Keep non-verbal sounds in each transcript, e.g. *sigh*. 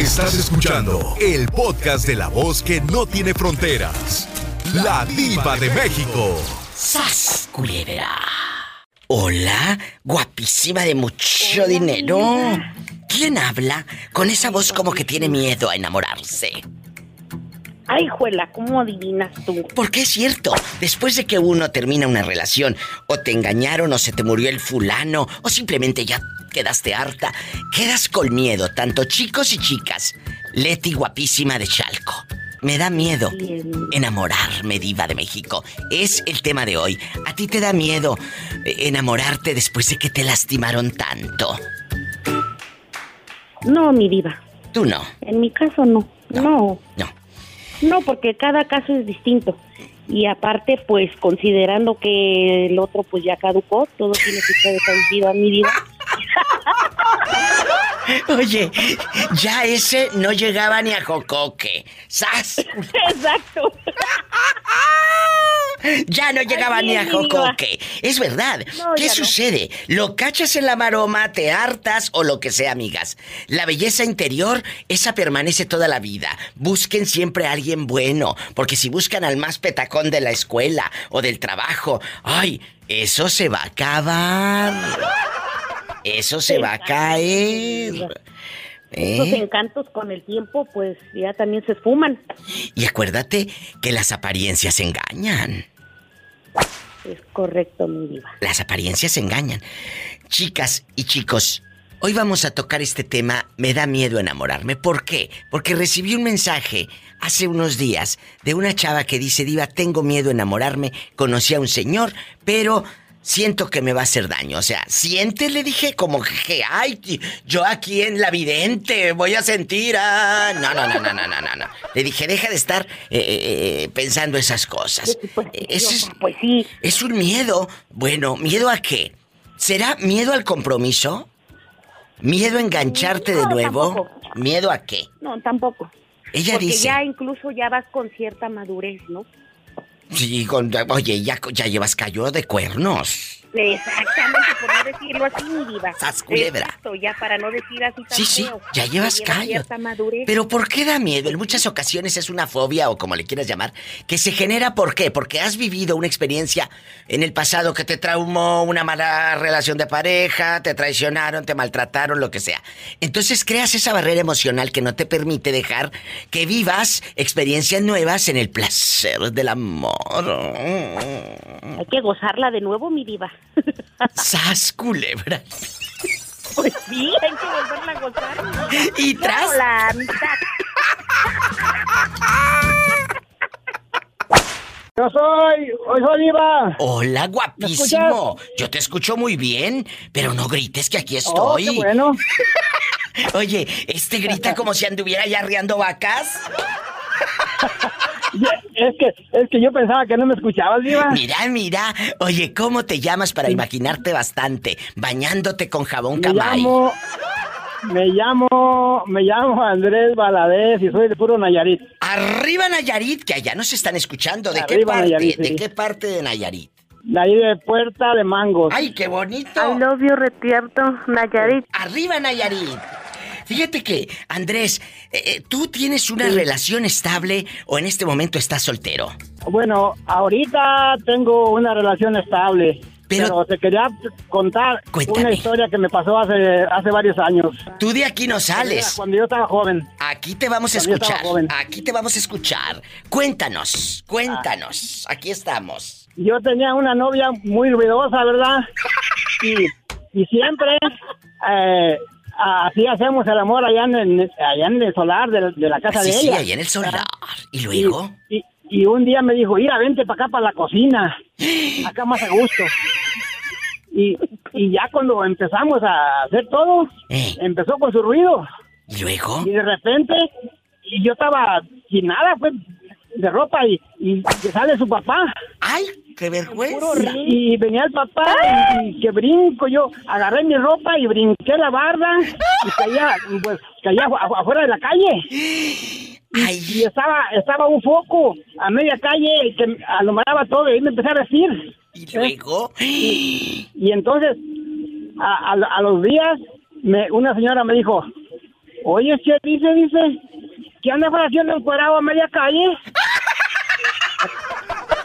Estás escuchando el podcast de la voz que no tiene fronteras. La diva de México. ¡Sas, culebra! Hola, guapísima de mucho dinero. ¿Quién habla con esa voz como que tiene miedo a enamorarse? Ay, juela, ¿cómo adivinas tú? Porque es cierto, después de que uno termina una relación, o te engañaron, o se te murió el fulano, o simplemente ya quedaste harta, quedas con miedo, tanto chicos y chicas. Leti guapísima de Chalco. Me da miedo enamorarme, diva de México. Es el tema de hoy. ¿A ti te da miedo eh, enamorarte después de que te lastimaron tanto? No, mi diva. Tú no. En mi caso no. No. No. No, porque cada caso es distinto. Y aparte, pues considerando que el otro pues ya caducó, todo tiene que ser traducido a mi vida. *laughs* Oye, ya ese no llegaba ni a Jocoque. ¡Sas! Exacto. *laughs* Ya no llegaba ni a Jocoque. Es verdad. ¿Qué sucede? Lo cachas en la maroma, te hartas o lo que sea, amigas. La belleza interior, esa permanece toda la vida. Busquen siempre a alguien bueno, porque si buscan al más petacón de la escuela o del trabajo, ay, eso se va a acabar. Eso se va a caer. Esos ¿Eh? encantos con el tiempo, pues ya también se esfuman. Y acuérdate que las apariencias engañan. Es correcto, mi diva. Las apariencias engañan. Chicas y chicos, hoy vamos a tocar este tema, me da miedo enamorarme. ¿Por qué? Porque recibí un mensaje hace unos días de una chava que dice, Diva, tengo miedo enamorarme, conocí a un señor, pero siento que me va a hacer daño. O sea, siente, le dije, como que, ay, yo aquí en la vidente voy a sentir a... No, no, no, no, no, no, no, no. Le dije, deja de estar eh, eh, eh, pensando esas cosas. Ese es, Pues sí. es un miedo. Bueno, ¿miedo a qué? ¿Será miedo al compromiso? ¿Miedo a engancharte de nuevo? tampoco. ¿Miedo a qué? No, tampoco. Ella Porque dice... ya incluso ya vas con cierta madurez, ¿no? Sí, con- oye, ya, ya llevas callo de cuernos. Exactamente, por no decirlo así, mi diva. *laughs* Sas, culebra. Exacto, ya para no decir así tan Sí, sí, feo. ya llevas Lleva callo. Pero ¿por qué da miedo? En muchas ocasiones es una fobia o como le quieras llamar, que se genera ¿por qué? Porque has vivido una experiencia en el pasado que te traumó, una mala relación de pareja, te traicionaron, te maltrataron, lo que sea. Entonces creas esa barrera emocional que no te permite dejar que vivas experiencias nuevas en el placer del amor. Hay que gozarla de nuevo, mi diva. ¡Sas, culebra! Pues sí, hay que volverla a gozar. Y tras... la mitad. Yo soy, hoy soy Diva. Hola, ¿Me guapísimo. Yo te escucho muy bien, pero no grites que aquí Oh, estoy. qué bueno. *laughs* Oye, este grita *laughs* como si anduviera ya arriando vacas. *laughs* Es que, es que yo pensaba que no me escuchabas, Diva. Mira, mira. Oye, ¿cómo te llamas para imaginarte bastante? Bañándote con jabón Me camay. llamo, me llamo, me llamo Andrés Valadez y soy de puro Nayarit. Arriba Nayarit, que allá nos están escuchando. ¿De qué parte? Nayarit, sí. ¿De qué parte de Nayarit? De ahí de Puerta de Mangos. ¡Ay, qué bonito! I love you, retierto, Nayarit. Arriba Nayarit. Fíjate que, Andrés, eh, eh, ¿tú tienes una relación estable o en este momento estás soltero? Bueno, ahorita tengo una relación estable. Pero- Pero, te quería contar Cuéntame. una historia que me pasó hace, hace varios años. Tú de aquí no sales. Cuando yo estaba joven. Aquí te vamos a escuchar. joven. Aquí te vamos a escuchar. Cuéntanos, cuéntanos. Aquí estamos. Yo tenía una novia muy ruidosa, ¿verdad? *laughs* Y, y siempre eh, así hacemos el amor allá en el, allá en el solar de, de la casa Sí, de sí, ella. allá en el solar. ¿Y luego? Y, y- y un día me dijo, mira, vente para acá, para la cocina. Acá más a gusto. Y, y ya cuando empezamos a hacer todo, Eh. empezó con su ruido. ¿Y luego? Y de repente, y yo estaba sin nada, pues, de ropa, y, y sale su papá. ¡Ay, qué vergüenza! Y venía el papá y, y que brinco yo, agarré mi ropa y brinqué la barda y caía, pues, caía afu- afuera de la calle. Y, y estaba, estaba un foco a media calle que alumbraba todo y me empecé a decir. ¿Y luego? Y, y entonces, a, a- a los días, me, una señora me dijo, Oye, ¿qué dice, dice? ¿Qué anda haciendo encuadrado a media calle?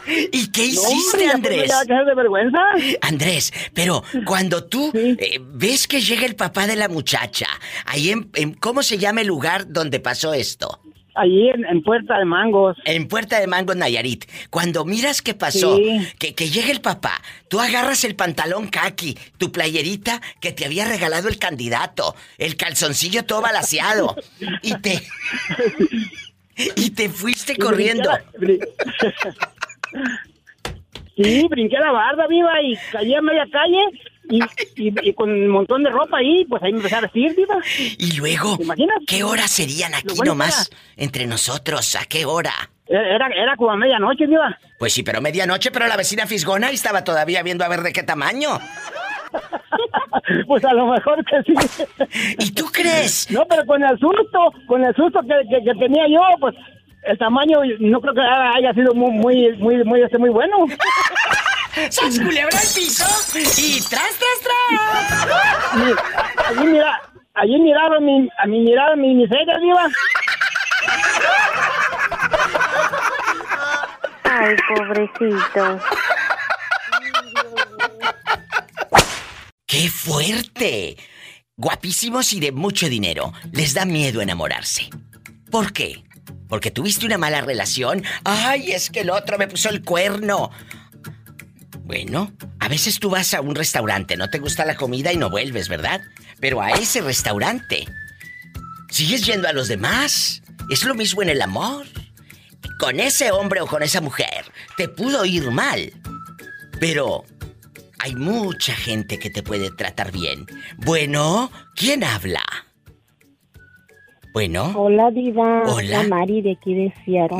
¿Y qué hiciste, Andrés? Ya, de vergüenza. Andrés, pero cuando tú eh, ves que llega el papá de la muchacha, ahí en, ¿cómo se llama el lugar donde pasó esto? Allí en, Puerta de Mangos. En Puerta de Mangos, Nayarit. Cuando miras qué pasó, que, que llega el papá, tú agarras el pantalón kaki, tu playerita que te había regalado el candidato, el calzoncillo todo balaseado, y te... *laughs* y te fuiste corriendo. *laughs* Sí, brinqué la barda viva y caí a media calle y, con un montón de ropa ahí, pues ahí me empecé a vestir, viva. Y luego, ¿qué horas serían aquí nomás entre nosotros? ¿A qué hora? Era, era como a medianoche, viva. Pues sí, pero medianoche, pero la vecina Fisgona estaba todavía viendo a ver de qué tamaño. *laughs* pues a lo mejor que sí. *laughs* ¿Y tú crees? No, pero con el susto, con el susto que, que tenía yo, pues el tamaño no creo que haya sido muy, muy, muy, muy, este, muy bueno. *laughs* ¡Sas culebra al piso! ¡Y tras, tras, tras! allí mira, allí miraron mi, a mi mirada mi miseria, viva. Ay, pobrecito. ¡Qué fuerte! Guapísimos y de mucho dinero. Les da miedo enamorarse. ¿Por qué? Porque tuviste una mala relación. Ay, es que el otro me puso el cuerno. Bueno, a veces tú vas a un restaurante, no te gusta la comida y no vuelves, ¿verdad? Pero a ese restaurante sigues yendo a los demás. Es lo mismo en el amor. Con ese hombre o con esa mujer te pudo ir mal. Pero hay mucha gente que te puede tratar bien. Bueno, ¿quién habla? Bueno. Hola, Diva. Hola. Mari de aquí de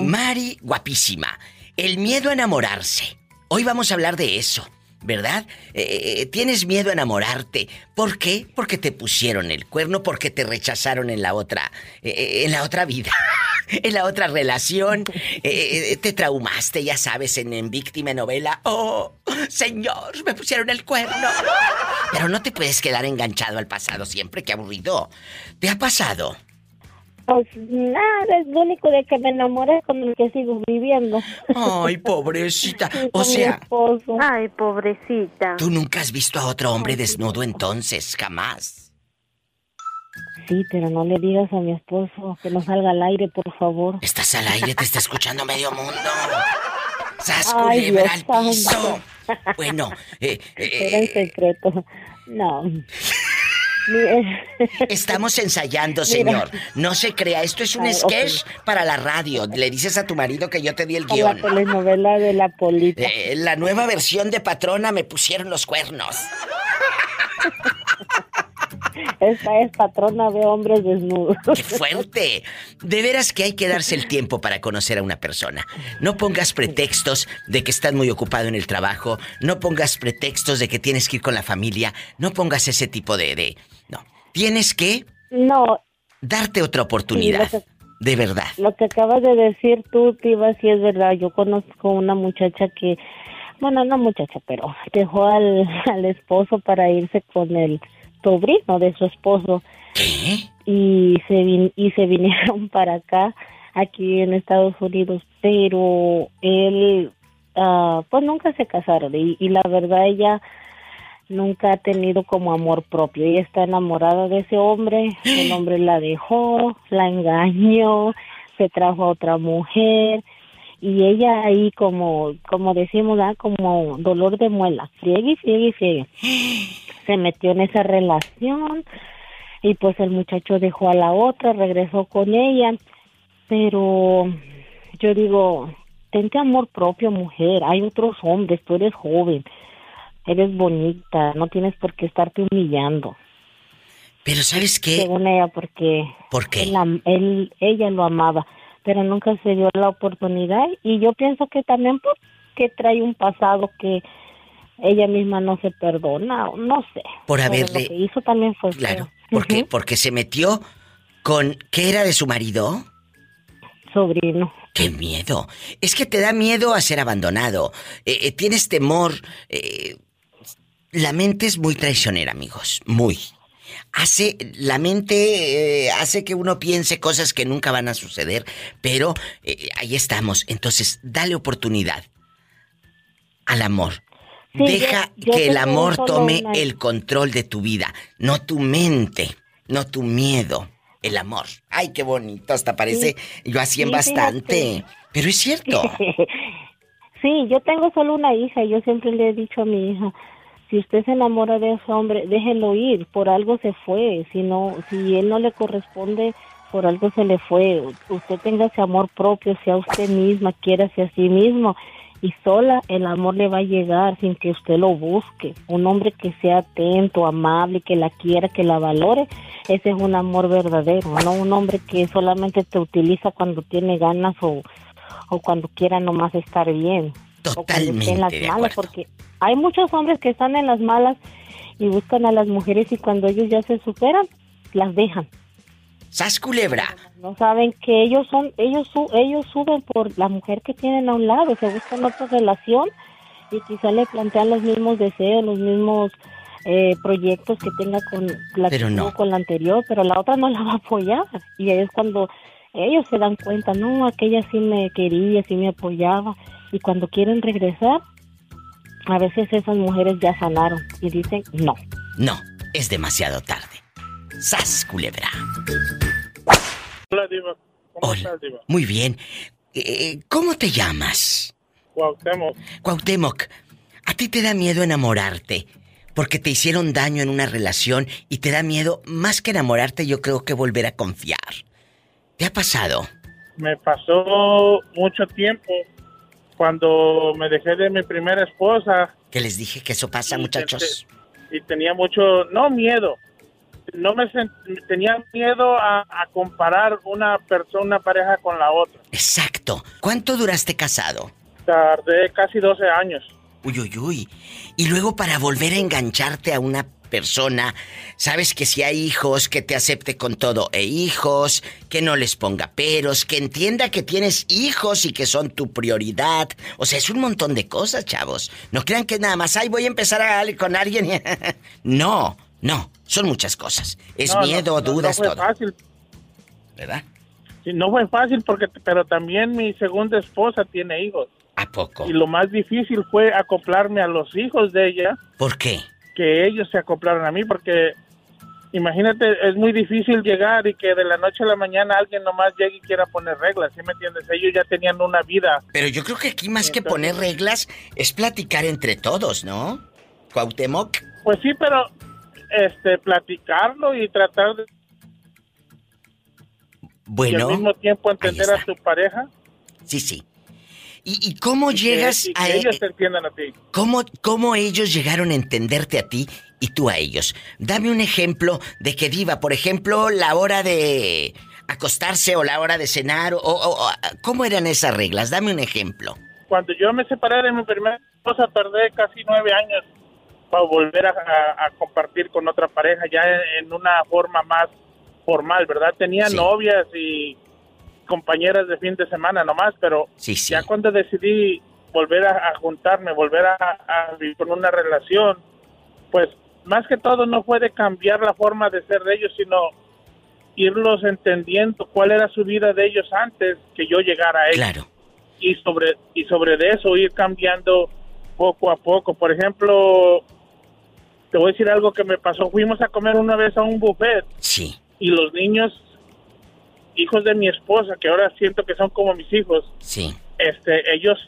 Mari, guapísima. El miedo a enamorarse. Hoy vamos a hablar de eso, ¿verdad? Eh, eh, tienes miedo a enamorarte. ¿Por qué? Porque te pusieron el cuerno, porque te rechazaron en la otra, eh, en la otra vida, *laughs* en la otra relación. te traumaste, ya sabes, en, en víctima novela. Oh, señor, me pusieron el cuerno. *laughs* Pero no te puedes quedar enganchado al pasado siempre, qué aburrido. ¿Te ha pasado? Pues nada, es lo único de que me enamoré con el que sigo viviendo. Ay, pobrecita. O sea. Ay, pobrecita. Tú nunca has visto a otro hombre desnudo entonces, jamás. Sí, pero no le digas a mi esposo que no salga al aire, por favor. Estás al aire, te está escuchando medio mundo. ¡Sas culebra al piso! Bueno, eh, eh, Era en secreto. No. *laughs* Estamos ensayando, señor. No se crea, esto es un sketch para la radio. Le dices a tu marido que yo te di el guion. La telenovela de la polita. Eh, la nueva versión de Patrona me pusieron los cuernos. *laughs* Esta es patrona de hombres desnudos. ¡Qué fuerte! De veras que hay que darse el tiempo para conocer a una persona. No pongas pretextos de que estás muy ocupado en el trabajo. No pongas pretextos de que tienes que ir con la familia. No pongas ese tipo de, de, Tienes que... No. Darte otra oportunidad. de verdad. Lo que acabas de decir tú, Tiva, sí es verdad. Yo conozco una muchacha que, bueno, no muchacha, pero dejó al, al esposo para irse con el sobrino de su esposo. ¿Qué? Y se, y se vinieron *laughs* para acá, aquí en Estados Unidos, pero él, uh, pues nunca se casaron. Y, y la verdad, ella nunca ha tenido como amor propio. Ella está enamorada de ese hombre, el *gasps* hombre la dejó, la engañó, se trajo a otra mujer y ella ahí como como decimos, ¿ah? como dolor de muela, friegue y friegue y friegue. *gasps* Se metió en esa relación y pues el muchacho dejó a la otra, regresó con ella, pero yo digo, tente amor propio, mujer, hay otros hombres, tú eres joven eres bonita, no tienes por qué estarte humillando. Pero ¿sabes qué? Según ella, porque ¿Por qué? Él, ella lo amaba, pero nunca se dio la oportunidad y yo pienso que también porque trae un pasado que ella misma no se perdona, no sé. Por haberle... Lo que hizo también fue... Claro, ¿por qué? Porque se metió con... ¿Qué era de su marido? Sobrino. ¡Qué miedo! Es que te da miedo a ser abandonado. Eh, eh, tienes temor. Eh, la mente es muy traicionera, amigos. Muy. Hace, la mente eh, hace que uno piense cosas que nunca van a suceder, pero eh, ahí estamos. Entonces, dale oportunidad al amor. Deja que el amor tome el control de tu vida, no tu mente, no tu miedo, el amor. Ay, qué bonito, hasta parece yo así en bastante, pero es cierto. *laughs* sí, yo tengo solo una hija y yo siempre le he dicho a mi hija, si usted se enamora de ese hombre, déjelo ir, por algo se fue, si no, si él no le corresponde, por algo se le fue. Usted tenga ese amor propio, sea usted misma, quiera a sí mismo y sola el amor le va a llegar sin que usted lo busque. Un hombre que sea atento, amable, que la quiera, que la valore, ese es un amor verdadero, no un hombre que solamente te utiliza cuando tiene ganas o, o cuando quiera nomás estar bien. Totalmente. en las malas, porque hay muchos hombres que están en las malas y buscan a las mujeres y cuando ellos ya se superan, las dejan. ¡Sas culebra! No saben que ellos son, ellos ellos suben por la mujer que tienen a un lado, se buscan otra relación y quizá le plantean los mismos deseos, los mismos eh, proyectos que tenga con la con la anterior, pero la otra no la va a apoyar. Y es cuando ellos se dan cuenta, no, aquella sí me quería, sí me apoyaba. Y cuando quieren regresar, a veces esas mujeres ya sanaron y dicen no. No, es demasiado tarde. ¡Sas, culebra! Hola, Diva. ¿Cómo estás, Diva? Muy bien. Eh, ¿Cómo te llamas? Cuauhtémoc. Cuauhtémoc, ¿a ti te da miedo enamorarte? Porque te hicieron daño en una relación y te da miedo, más que enamorarte, yo creo que volver a confiar. ¿Te ha pasado? Me pasó mucho tiempo cuando me dejé de mi primera esposa. Que les dije que eso pasa, muchachos. y tenía mucho, no miedo, no me tenía miedo a, comparar una persona, una pareja con la otra. Exacto. ¿Cuánto duraste casado? Tardé casi 12 años. Uy, uy, uy. Y luego para volver a engancharte a una persona, sabes que si hay hijos, que te acepte con todo, e hijos, que no les ponga peros, que entienda que tienes hijos y que son tu prioridad. O sea, es un montón de cosas, chavos. No crean que nada más, ay, voy a empezar a con alguien. *laughs* no, no, son muchas cosas. Es miedo, dudas, no fue fácil. ¿Verdad? Sí, no fue fácil porque, pero también mi segunda esposa tiene hijos. ¿A poco? Y lo más difícil fue acoplarme a los hijos de ella. ¿Por qué? Que ellos se acoplaron a mí porque imagínate, es muy difícil llegar y que de la noche a la mañana alguien nomás llegue y quiera poner reglas, ¿sí me entiendes? Ellos ya tenían una vida. Pero yo creo que aquí más que poner reglas es platicar entre todos, ¿no? Cuauhtémoc. Pues sí, pero este, platicarlo y tratar de... Bueno. Y al mismo tiempo entender a tu pareja. Sí, sí. ¿Y, cómo llegas a e- ellos te entiendan a ti? ¿cómo, ¿Cómo ellos llegaron a entenderte a ti y tú a ellos? Dame un ejemplo de que diva, por ejemplo, la hora de acostarse o la hora de cenar o, cómo eran esas reglas. Dame un ejemplo. Cuando yo me separé de mi primera esposa tardé casi nueve años para volver a, compartir con otra pareja ya en, una forma más formal, ¿verdad? Tenía novias y compañeras de fin de semana nomás, pero ya cuando decidí volver a, juntarme, volver a, vivir con una relación, pues más que todo no puede cambiar la forma de ser de ellos, sino irlos entendiendo cuál era su vida de ellos antes que yo llegara a ellos. Claro. Y sobre, y sobre de eso ir cambiando poco a poco. Por ejemplo, te voy a decir algo que me pasó. Fuimos a comer una vez a un buffet. Sí. Y los niños, hijos de mi esposa, que ahora siento que son como mis hijos. Sí. Este, ellos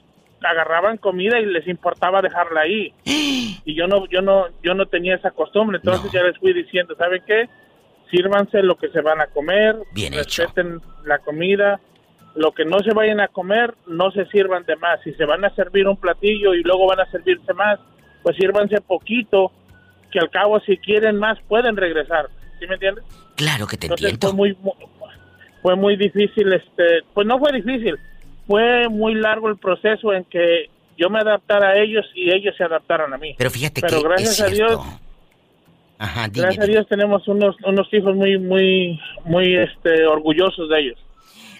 agarraban comida y les importaba dejarla ahí. *gasps* y yo no, yo no, yo no tenía esa costumbre. Entonces ya les fui diciendo, ¿saben qué? Sírvanse lo que se van a comer. Bien respeten la comida. Lo que no se vayan a comer, no se sirvan de más. Si se van a servir un platillo y luego van a servirse más, pues sírvanse poquito que al cabo si quieren más pueden regresar, ¿sí me entiendes? Claro que te entiendo. Fue muy, fue muy difícil, este, pues no fue difícil, fue muy largo el proceso en que yo me adaptara a ellos y ellos se adaptaran a mí. Pero fíjate Pero que gracias a Dios, Ajá, gracias a Dios tenemos unos, unos hijos muy, muy, muy, este, orgullosos de ellos.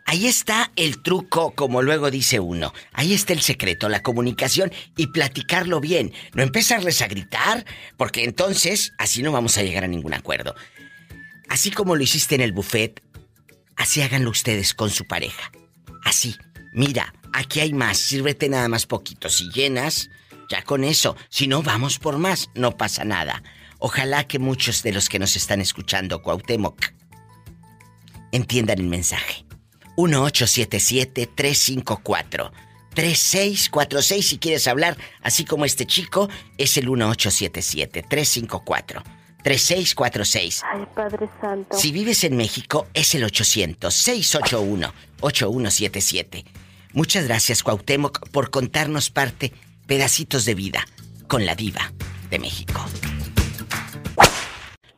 Ahí está el truco, como luego dice uno. Ahí está el secreto, la comunicación y platicarlo bien. No empezarles a gritar, porque entonces así no vamos a llegar a ningún acuerdo. Así como lo hiciste en el buffet, así háganlo ustedes con su pareja. Así. Mira, aquí hay más, sírvete nada más poquito. Si llenas, ya con eso. Si no, vamos por más, no pasa nada. Ojalá que muchos de los que nos están escuchando, Cuauhtémoc, entiendan el mensaje. 1877-354. 3646 si quieres hablar, así como este chico, es el 1877-354. 3646. Ay, Padre Santo. Si vives en México, es el 800-681-8177. Muchas gracias, Cuauhtémoc, por contarnos parte, pedacitos de vida, con la diva de México.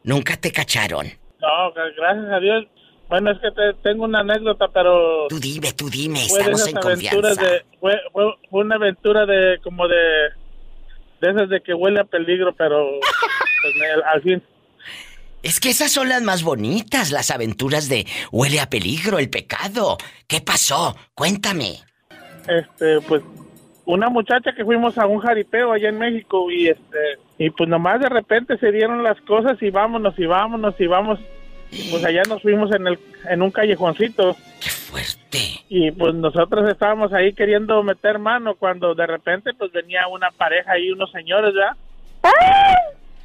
Nunca te cacharon. No, gracias a Dios. Bueno, es que tengo una anécdota, pero... Tú dime, tú dime, estamos en confianza. fue, una aventura de como de... De esas de que huele a peligro, pero... Pues, al fin... Es que esas son las más bonitas, las aventuras de huele a peligro, el pecado. ¿Qué pasó? Cuéntame. Este, pues una muchacha que fuimos a un jaripeo allá en México y este y pues nomás de repente se dieron las cosas y vámonos y vámonos y vamos pues allá nos fuimos en el en un callejoncito. ¡Qué fuerte! Y pues nosotros estábamos ahí queriendo meter mano cuando de repente pues venía una pareja y unos señores, ¿ya?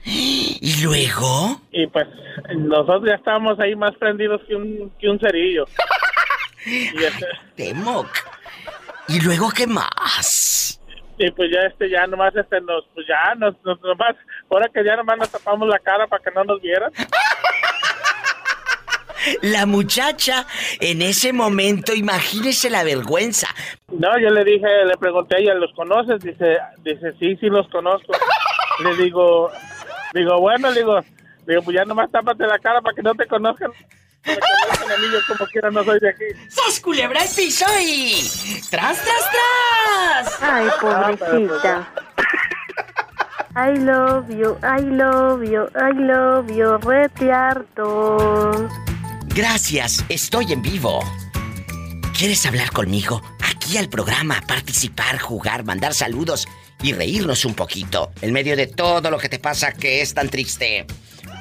¿Y luego? Y pues nosotros ya estábamos ahí más prendidos que un, que un cerillo. y este... Temoc. ¿Y luego qué más? Y pues ya este, ya nomás este nos, pues ya nos, nos nomás, ahora que ya nomás nos tapamos la cara para que no nos vieran. La muchacha, en ese momento, imagínese la vergüenza. No, yo le dije, le pregunté a ella, ¿los conoces? Dice, dice, sí, sí los conozco. le digo, digo, bueno, le digo, digo, pues ya nomás tápate la cara para que no te conozcan. Para que conozcan a mí, yo como quiera no soy de aquí. ¡Sas culebra el piso y... ¡Tras, tras, tras! Ay, pobrecita. I love you, I love you, I love you, retiarto. Gracias, estoy en vivo. ¿Quieres hablar conmigo? Aquí al programa, participar, jugar, mandar saludos y reírnos un poquito en medio de todo lo que te pasa que es tan triste.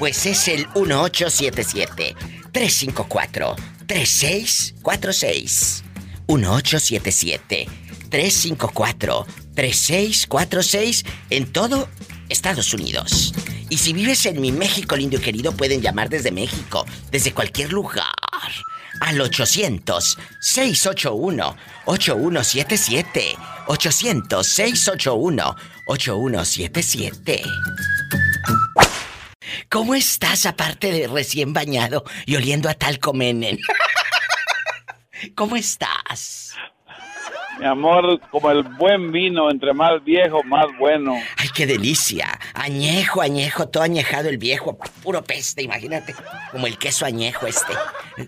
Pues es el 1877 354 3646. 1877 354 3646 en todo Estados Unidos. Y si vives en mi México lindo querido, pueden llamar desde México, desde cualquier lugar. Al 800-681-8177. 800-681-8177. ¿Cómo estás aparte de recién bañado y oliendo a tal comenen? *laughs* ¿Cómo estás? Mi amor, como el buen vino, entre más viejo, más bueno. Ay, qué delicia. Añejo, añejo, todo añejado el viejo. Puro peste, imagínate. Como el queso añejo este.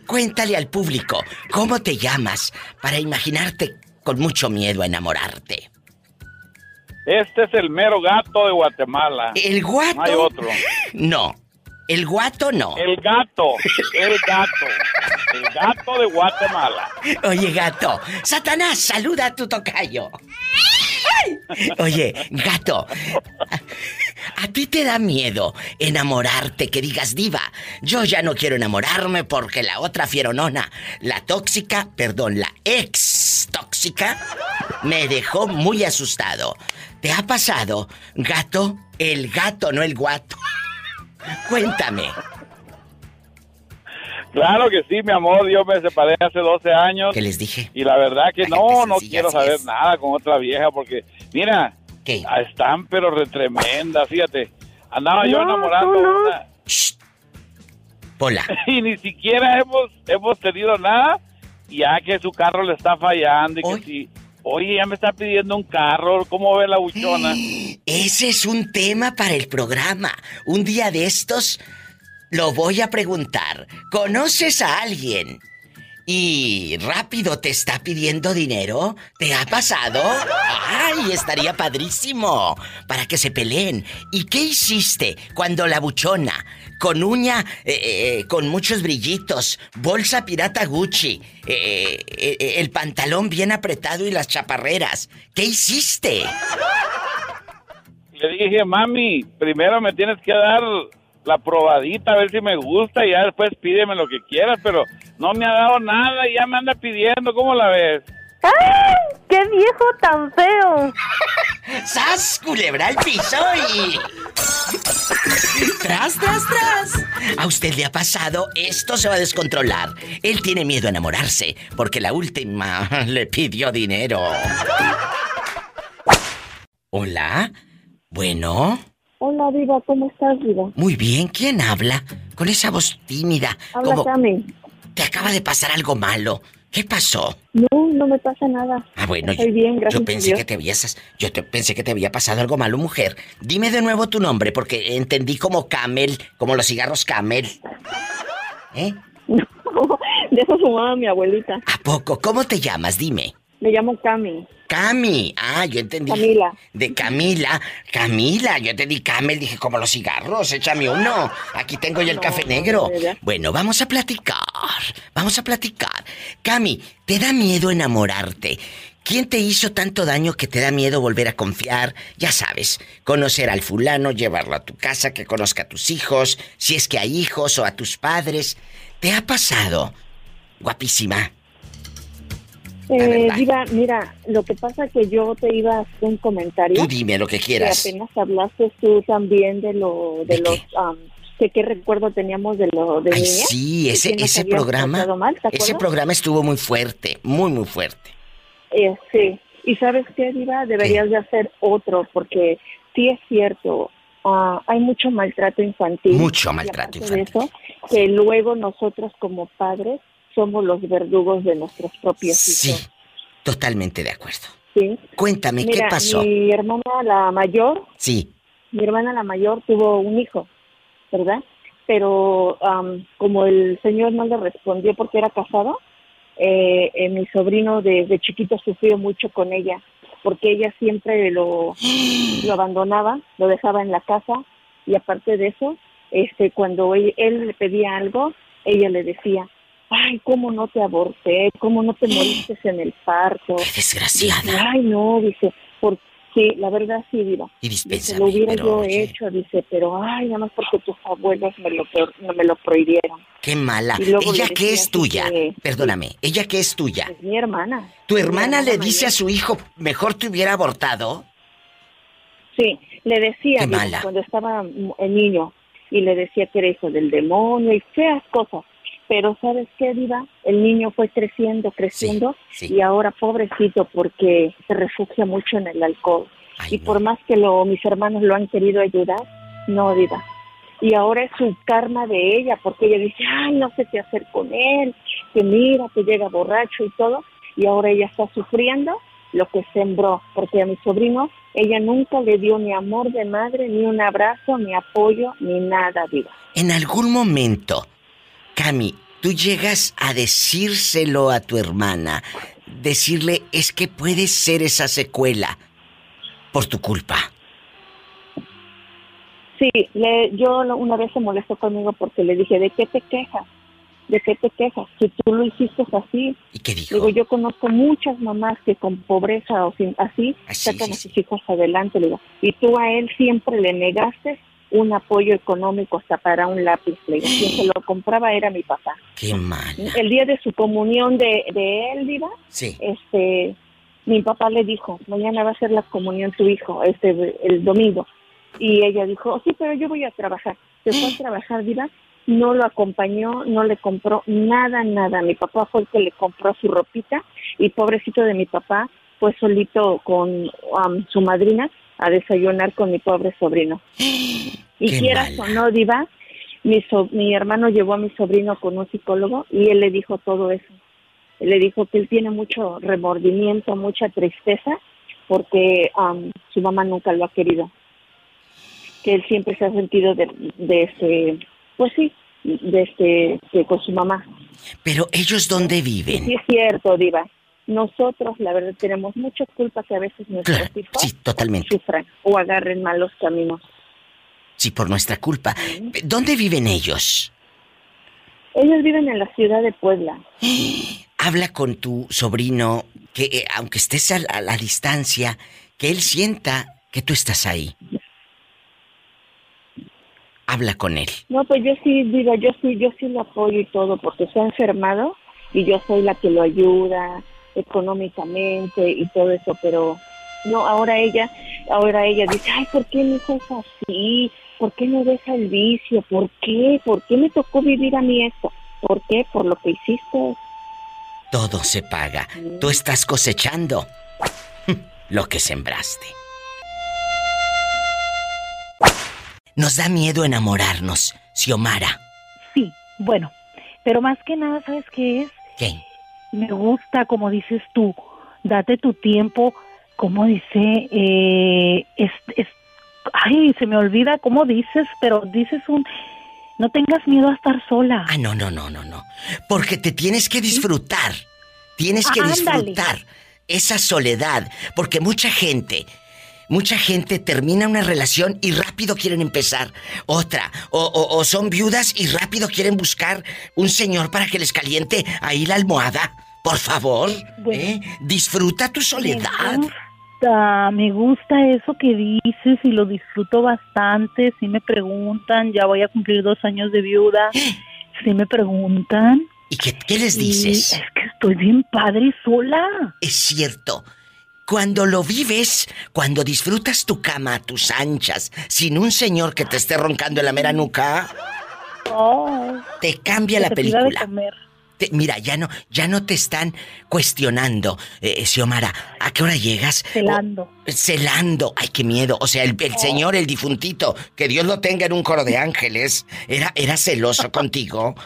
Cuéntale al público, ¿cómo te llamas? Para imaginarte con mucho miedo a enamorarte. Este es el mero gato de Guatemala. ¿El guato? No hay otro. No. El guato no. El gato. El gato. El gato de Guatemala. Oye, gato. Satanás, saluda a tu tocayo. Oye, gato. ¿A ti te da miedo enamorarte que digas diva? Yo ya no quiero enamorarme porque la otra fieronona, la tóxica, perdón, la ex tóxica, me dejó muy asustado. ¿Te ha pasado, gato? El gato, no el guato. Cuéntame. Claro que sí, mi amor. Yo me separé hace 12 años. ¿Qué les dije? Y la verdad que no, no quiero saber nada con otra vieja porque, mira, ¿Qué? están pero retremenda, fíjate. Andaba yo enamorando a una... Pola. *laughs* y ni siquiera hemos, hemos tenido nada. Ya que su carro le está fallando y que si... Oye, ya me está pidiendo un carro. ¿Cómo ve la buchona? *gasps* Ese es un tema para el programa. Un día de estos lo voy a preguntar. ¿Conoces a alguien y rápido te está pidiendo dinero. ¿Te ha pasado? ¡Ay, estaría padrísimo! Para que se peleen. ¿Y qué hiciste cuando la buchona, con uña, eh, eh, con muchos brillitos, bolsa pirata Gucci, eh, el pantalón bien apretado y las chaparreras, ¿qué hiciste? Le dije, mami, primero me tienes que dar la probadita a ver si me gusta y ya después pídeme lo que quieras, pero no me ha dado nada y ya me anda pidiendo, ¿cómo la ves? ¡Ay! ¡Qué viejo tan feo! ¡Sas, culebra al piso y... ¡Tras, tras, tras! A usted le ha pasado, esto se va a descontrolar. Él tiene miedo a enamorarse, porque la última le pidió dinero. ¿Hola? Bueno. Hola, Viva, ¿cómo estás, Viva? Muy bien, ¿quién habla? Con esa voz tímida. Habla como... Cami. Te acaba de pasar algo malo. ¿Qué pasó? No, no me pasa nada. Ah, bueno, Estoy yo, bien, gracias yo pensé que te habías, yo te pensé que te había pasado algo malo, mujer. Dime de nuevo tu nombre porque entendí como Camel, como los cigarros Camel. ¿Eh? *laughs* No, de eso fumaba mi abuelita. ¿A poco? ¿Cómo te llamas? Dime. Me llamo Cami. Cami. Ah, yo entendí. Camila. De Camila. Camila, yo entendí Camel, dije como los cigarros, échame uno. Aquí tengo ya el No, café negro. Bueno, vamos a platicar. Vamos a platicar. Cami, ¿te da miedo enamorarte? ¿Quién te hizo tanto daño que te da miedo volver a confiar? Ya sabes, conocer al fulano, llevarlo a tu casa, que conozca a tus hijos, si es que hay hijos o a tus padres. ¿Te ha pasado? Guapísima. Eh. Diva, mira, lo que pasa es que yo te iba a hacer un comentario. Tú dime lo que que quieras. apenas hablaste tú también de lo de, ¿De los qué? am, que qué recuerdo teníamos de lo de Ay, niña. sí, que ese, ese programa. tratado mal, ¿te ese programa estuvo muy fuerte, muy, muy fuerte. Eh, sí. Y sabes qué, Diva, deberías de hacer otro porque sí es cierto. ah, hay mucho maltrato infantil. Mucho maltrato de infantil. eso, que luego nosotros como padres somos los verdugos de nuestros propios Sí, hijos. totalmente de acuerdo. Sí. Cuéntame, ¿qué pasó? mi hermana la mayor Sí, mi hermana la mayor tuvo un hijo, ¿verdad? Pero am, como el señor no le respondió porque era casado, eh, eh, mi sobrino desde chiquito sufrió mucho con ella, porque ella siempre lo, *gasps* lo abandonaba, lo dejaba en la casa y aparte de eso, este, cuando él, él le pedía algo, ella le decía, ay, ¿cómo no te aborté? ¿Cómo no te *gasps* moriste en el parto? qué Dice, desgraciada. ay, no, dice, porque la verdad sí, Diva. Y Dice, lo hubiera pero yo oye, hecho, dice, pero ay, nada más porque tus abuelos me lo, me lo prohibieron. qué mala. Y luego ¿Ella decía es tuya? que- Perdóname, ¿ella qué es tuya? Es mi hermana. ¿Tu hermana le dice a su hijo, mejor te hubiera abortado? Sí, le decía Qué mala. cuando estaba el niño y le decía que era hijo del demonio y feas cosas. Pero ¿sabes qué, Diva? El niño fue creciendo, creciendo Sí, sí. y ahora pobrecito porque se refugia mucho en el alcohol. Ay, y no. por más que lo, mis hermanos lo han querido ayudar, no, Diva. Y ahora es su karma de ella, porque ella dice, ay, no sé qué hacer con él, que mira, que llega borracho y todo. Y ahora ella está sufriendo lo que sembró, porque a mi sobrino, ella nunca le dio ni amor de madre, ni un abrazo, ni apoyo, ni nada, Diva. En algún momento, Cami, tú llegas a decírselo a tu hermana, decirle, es que puede ser esa secuela por tu culpa. Sí, le, yo una vez se molestó conmigo porque le dije, ¿de qué te quejas? ¿De qué te quejas? Si tú lo hiciste así, ¿Y qué dijo? Digo, yo conozco muchas mamás que con pobreza o sin, así Ah, sí, sacan sí, a sí. sus hijos adelante. Le digo, y tú a él siempre le negaste un apoyo económico hasta para un lápiz. Le digo, quien se lo compraba era mi papá. Qué mala. El día de su comunión de, de él, Diva, Sí. este, mi papá le dijo, mañana va a ser la comunión tu hijo, este, el domingo. Y ella dijo, "Oh, sí, pero yo voy a trabajar. Se fue a *gasps* trabajar, Diva, no lo acompañó, no le compró nada, nada. Mi papá fue el que le compró su ropita y pobrecito de mi papá fue solito con um, su madrina a desayunar con mi pobre sobrino. Y *gasps* Qué quieras mala. o no, Diva, mi, so- mi hermano llevó a mi sobrino con un psicólogo y él le dijo todo eso. Él le dijo que él tiene mucho remordimiento, mucha tristeza, porque am, su mamá nunca lo ha querido. Que él siempre se ha sentido de, de ese, pues sí, de este, con su mamá. Pero ellos dónde viven? Sí, es cierto, Diva. Nosotros, la verdad, tenemos mucha culpa que a veces nuestros *laughs* hijos sí, totalmente. sufran o agarren malos caminos. Sí, por nuestra culpa. ¿Dónde viven ellos? Ellos viven en la ciudad de Puebla. *gasps* Habla con tu sobrino que, eh, aunque estés a la distancia, que él sienta que tú estás ahí habla con él. No, pues yo sí, digo, yo sí, yo sí lo apoyo y todo, porque se ha enfermado y yo soy la que lo ayuda económicamente y todo eso, pero no, ahora ella, ahora ella dice, ay, ¿por qué mi hijo es así? ¿Por qué no deja el vicio? ¿Por qué? ¿Por qué me tocó vivir a mí esto? ¿Por qué? Por lo que hiciste. Todo se paga. Tú estás cosechando *laughs* lo que sembraste. Nos da miedo enamorarnos, Xiomara. Sí, bueno, pero más que nada, ¿sabes qué es? ¿Qué? Me gusta, como dices tú, date tu tiempo, como dice, eh, es, es, ay, se me olvida cómo dices, pero dices un, no tengas miedo a estar sola. Ah, no, no, no, no, no, porque te tienes que disfrutar, tienes que disfrutar esa soledad, porque mucha gente Mucha gente termina una relación y rápido quieren empezar otra. O, son viudas y rápido quieren buscar un señor para que les caliente ahí la almohada. Por favor, ¿eh? disfruta tu soledad. Me gusta, me gusta eso que dices y lo disfruto bastante. Si me preguntan, ya voy a cumplir dos años de viuda. *gasps* Si me preguntan. ¿Y qué, qué les dices? es que estoy bien padre sola. Es cierto. Cuando lo vives, cuando disfrutas tu cama a tus anchas, sin un señor que te esté roncando en la mera nuca, te cambia la película. mira, ya no, ya no te están cuestionando, eh, Xiomara. ¿A qué hora llegas? Celando. celando. Ay, qué miedo. O sea, el, señor, el difuntito, que Dios lo tenga en un coro de ángeles, era, era celoso contigo.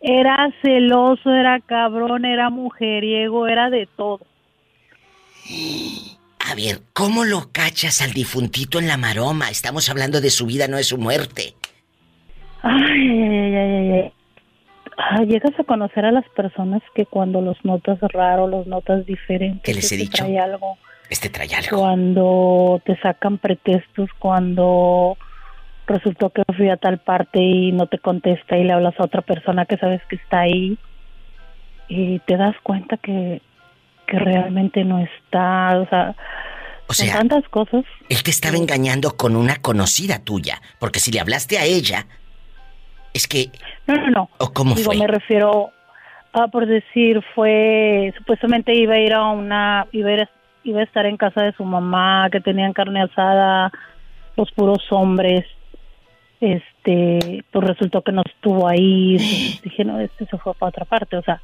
Era celoso, era cabrón, era mujeriego, era de todo. A ver, ¿cómo lo cachas al difuntito en la maroma? Estamos hablando de su vida, no de su muerte. Ay, ay, ay, ay, ah, llegas a conocer a las personas que cuando los notas raro, los notas diferentes. ¿Qué les he dicho? Trae algo. Este trae algo. Cuando te sacan pretextos, cuando resultó que fui a tal parte y no te contesta y le hablas a otra persona que sabes que está ahí y te das cuenta que que realmente no está, o sea, o sea, tantas cosas. Él te estaba engañando con una conocida tuya, porque si le hablaste a ella, es que... No, no, no. ¿O cómo Digo, me refiero a, por decir, fue, supuestamente iba a ir a una, iba a, ir, iba a estar en casa de su mamá, que tenían carne asada, los puros hombres, este, pues resultó que no estuvo ahí, *gasps* dije, no, este se fue para otra parte, o sea,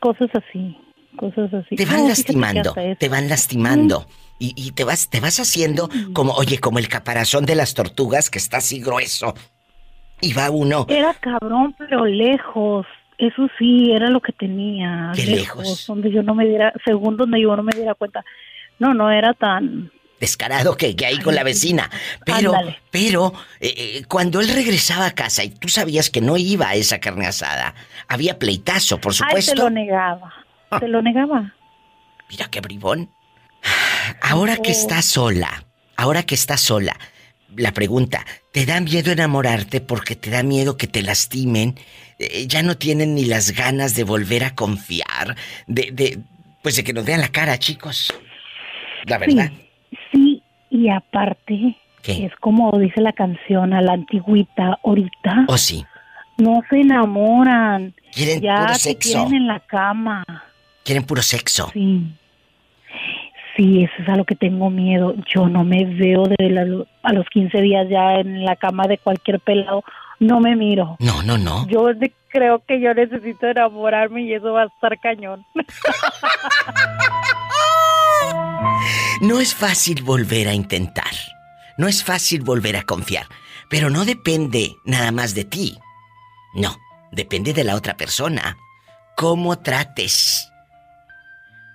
cosas así cosas así. Te van lastimando, te van lastimando. Y, te vas, te vas haciendo como, oye, como el caparazón de las tortugas que está así grueso. Y va uno. Era cabrón, pero lejos. Eso sí, era lo que tenía. Qué lejos, Donde yo no me diera, según donde yo no me diera cuenta. No, no era tan descarado que, que hay con la vecina. Pero, pero, eh, eh, cuando él regresaba a casa y tú sabías que no iba a esa carne asada, había pleitazo, por supuesto. Ay, te lo negaba. Se lo negaba. Mira qué bribón. Ahora que estás sola, ahora que estás sola, la pregunta, ¿te da miedo enamorarte porque te da miedo que te lastimen? Eh, ya no tienen ni las ganas de volver a confiar, de, de, pues de que nos vean la cara, chicos. La verdad. Sí, y aparte, es como dice la canción a la antigüita ahorita. ¿O oh, sí? No se enamoran. Quieren ya puro sexo. en la cama. Quieren puro sexo. Sí. Sí, eso es a lo que tengo miedo. Yo no me veo de a los 15 días ya en la cama de cualquier pelado. No me miro. No, no, no. Yo creo que yo necesito enamorarme y eso va a estar cañón. *laughs* no es fácil volver a intentar. No es fácil volver a confiar. Pero no depende nada más de ti. No, depende de la otra persona. Cómo trates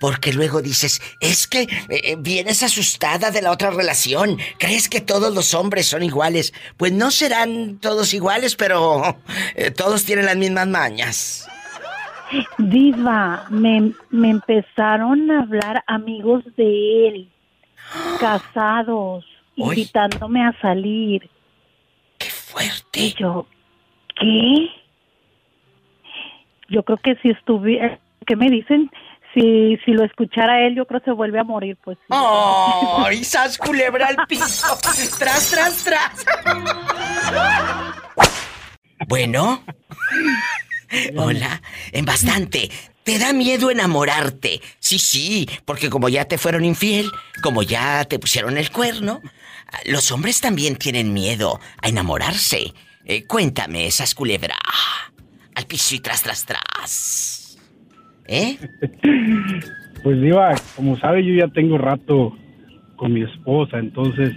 Porque luego dices, es que eh, eh, vienes asustada de la otra relación. ¿Crees que todos los hombres son iguales? Pues no serán todos iguales, pero *laughs* eh, todos tienen las mismas mañas. Diva, me, me empezaron a hablar amigos de él, casados, invitándome a salir. ¡Qué fuerte! Y yo, ¿qué? Yo creo que si estuviera, ¿qué me dicen? Si, si lo escuchara él, yo creo que se vuelve a morir, pues. ¡Oh! *laughs* ¡Isas culebra al piso! ¡Tras, tras, tras! bueno. Hola. En bastante. ¿Te da miedo enamorarte? Sí, sí, porque como ya te fueron infiel, como ya te pusieron el cuerno, los hombres también tienen miedo a enamorarse. Eh, cuéntame, esas culebra. Al piso y tras, tras, tras. ¿Eh? Pues Diva, como sabe, yo ya tengo rato con mi esposa, entonces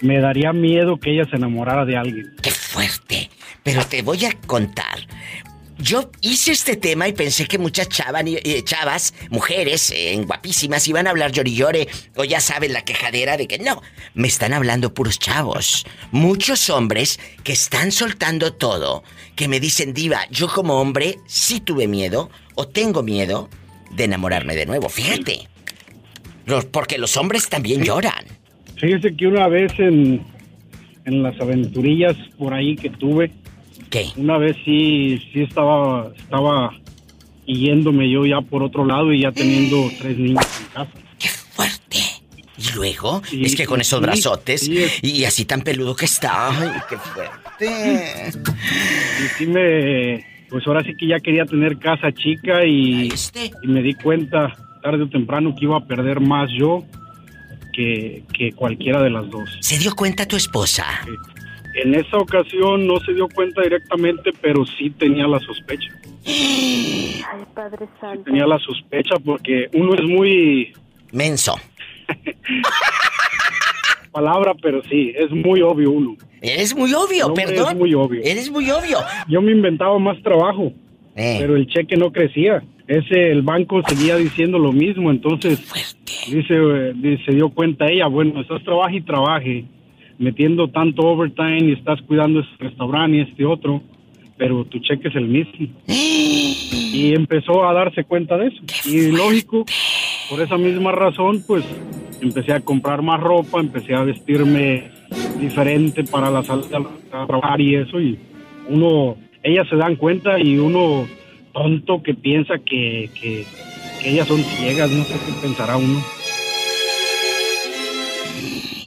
me daría miedo que ella se enamorara de alguien. ¡Qué fuerte! Pero te voy a contar. Yo hice este tema y pensé que muchas chavas, eh, chavas mujeres eh, guapísimas, iban a hablar llori llore o ya saben la quejadera de que no. Me están hablando puros chavos. Muchos hombres que están soltando todo, que me dicen, Diva, yo como hombre sí tuve miedo o tengo miedo de enamorarme de nuevo. Fíjate. porque los hombres también lloran. Fíjese que una vez en, en las aventurillas por ahí que tuve, ¿Qué? Una vez sí, sí estaba, estaba yéndome yo ya por otro lado y ya teniendo *gasps* tres niños en casa. ¡Qué fuerte! ¿Y luego? es que con esos brazotes y así tan peludo que está. ¡Ay, qué fuerte! *laughs* Y sí me... Pues ahora sí que ya quería tener casa chica y, y me di cuenta tarde o temprano que iba a perder más yo que, que cualquiera de las dos. ¿Se dio cuenta tu esposa? En esa ocasión no se dio cuenta directamente, pero sí tenía la sospecha. *gasps* Ay, Padre Santo. tenía la sospecha porque uno es muy... Menso. *laughs* Palabra, pero sí, es muy obvio uno. Eres muy obvio, perdón. Es muy obvio. Eres muy obvio. Yo me inventaba más trabajo, eh. pero el cheque no crecía. Ese, el banco seguía diciendo lo mismo, entonces... Dice, eh, se dio cuenta ella, bueno, estás trabaje y trabaje metiendo tanto overtime y estás cuidando este restaurante y este otro, pero tu cheque es el mismo. *gasps* Y empezó a darse cuenta de eso. Y lógico, por esa misma razón, pues empecé a comprar más ropa, empecé a vestirme diferente para la salida a trabajar y eso. Y uno, ellas se dan cuenta y uno tonto que piensa que, que, que ellas son ciegas, no sé qué pensará uno.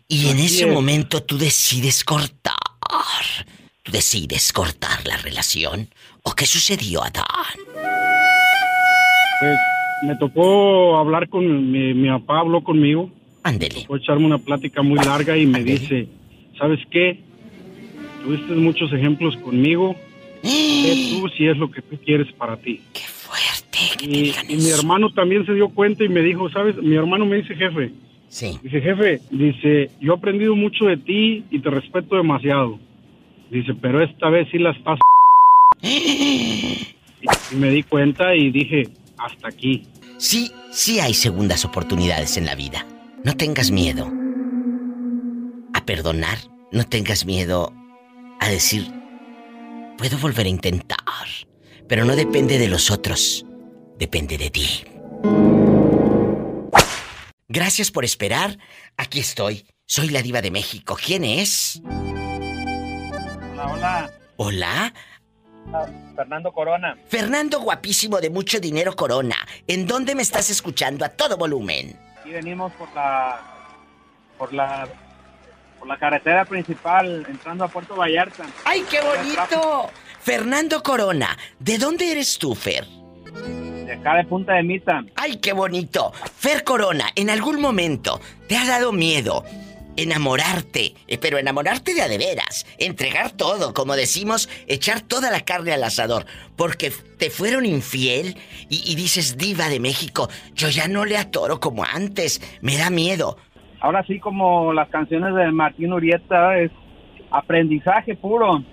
Y en ese momento tú decides cortar. Tú decides cortar la relación. ¿O qué sucedió, Adán? Pues me tocó hablar con mi, mi papá, habló conmigo. Ándele. Fue echarme una plática muy larga y me dice, ¿sabes qué? Tuviste muchos ejemplos conmigo. Sé *gasps* tú si es lo que tú quieres para ti. ¡Qué fuerte! y, y mi hermano también se dio cuenta y me dijo, ¿sabes? Mi hermano me dice, jefe, Sí. Dice, jefe, dice, yo he aprendido mucho de ti y te respeto demasiado. Dice, pero esta vez sí la estás... *gasps* y me di cuenta y dije, hasta aquí. Sí, sí hay segundas oportunidades en la vida. No tengas miedo perdonar. No tengas miedo a decir, puedo volver a intentar. Pero no depende de los otros. Depende de ti. Gracias por esperar. Aquí estoy. Soy la diva de México. ¿Quién es? Hola, hola. Hola. Ah, Fernando Corona. Fernando guapísimo de mucho dinero Corona. ¿En dónde me estás escuchando a todo volumen? Y venimos por la por la por la carretera principal entrando a Puerto Vallarta. ¡Ay, qué bonito! Fernando Corona, ¿de dónde eres tú, Fer? De acá de Punta de Mita. ¡Ay, qué bonito! Fer Corona, ¿en algún momento te ha dado miedo enamorarte? Eh, pero enamorarte de a de veras. Entregar todo, como decimos, echar toda la carne al asador. Porque te fueron infiel y, y dices, diva de México, yo ya no le atoro como antes. Me da miedo. Ahora sí, como las canciones de Martín Urieta, es aprendizaje puro.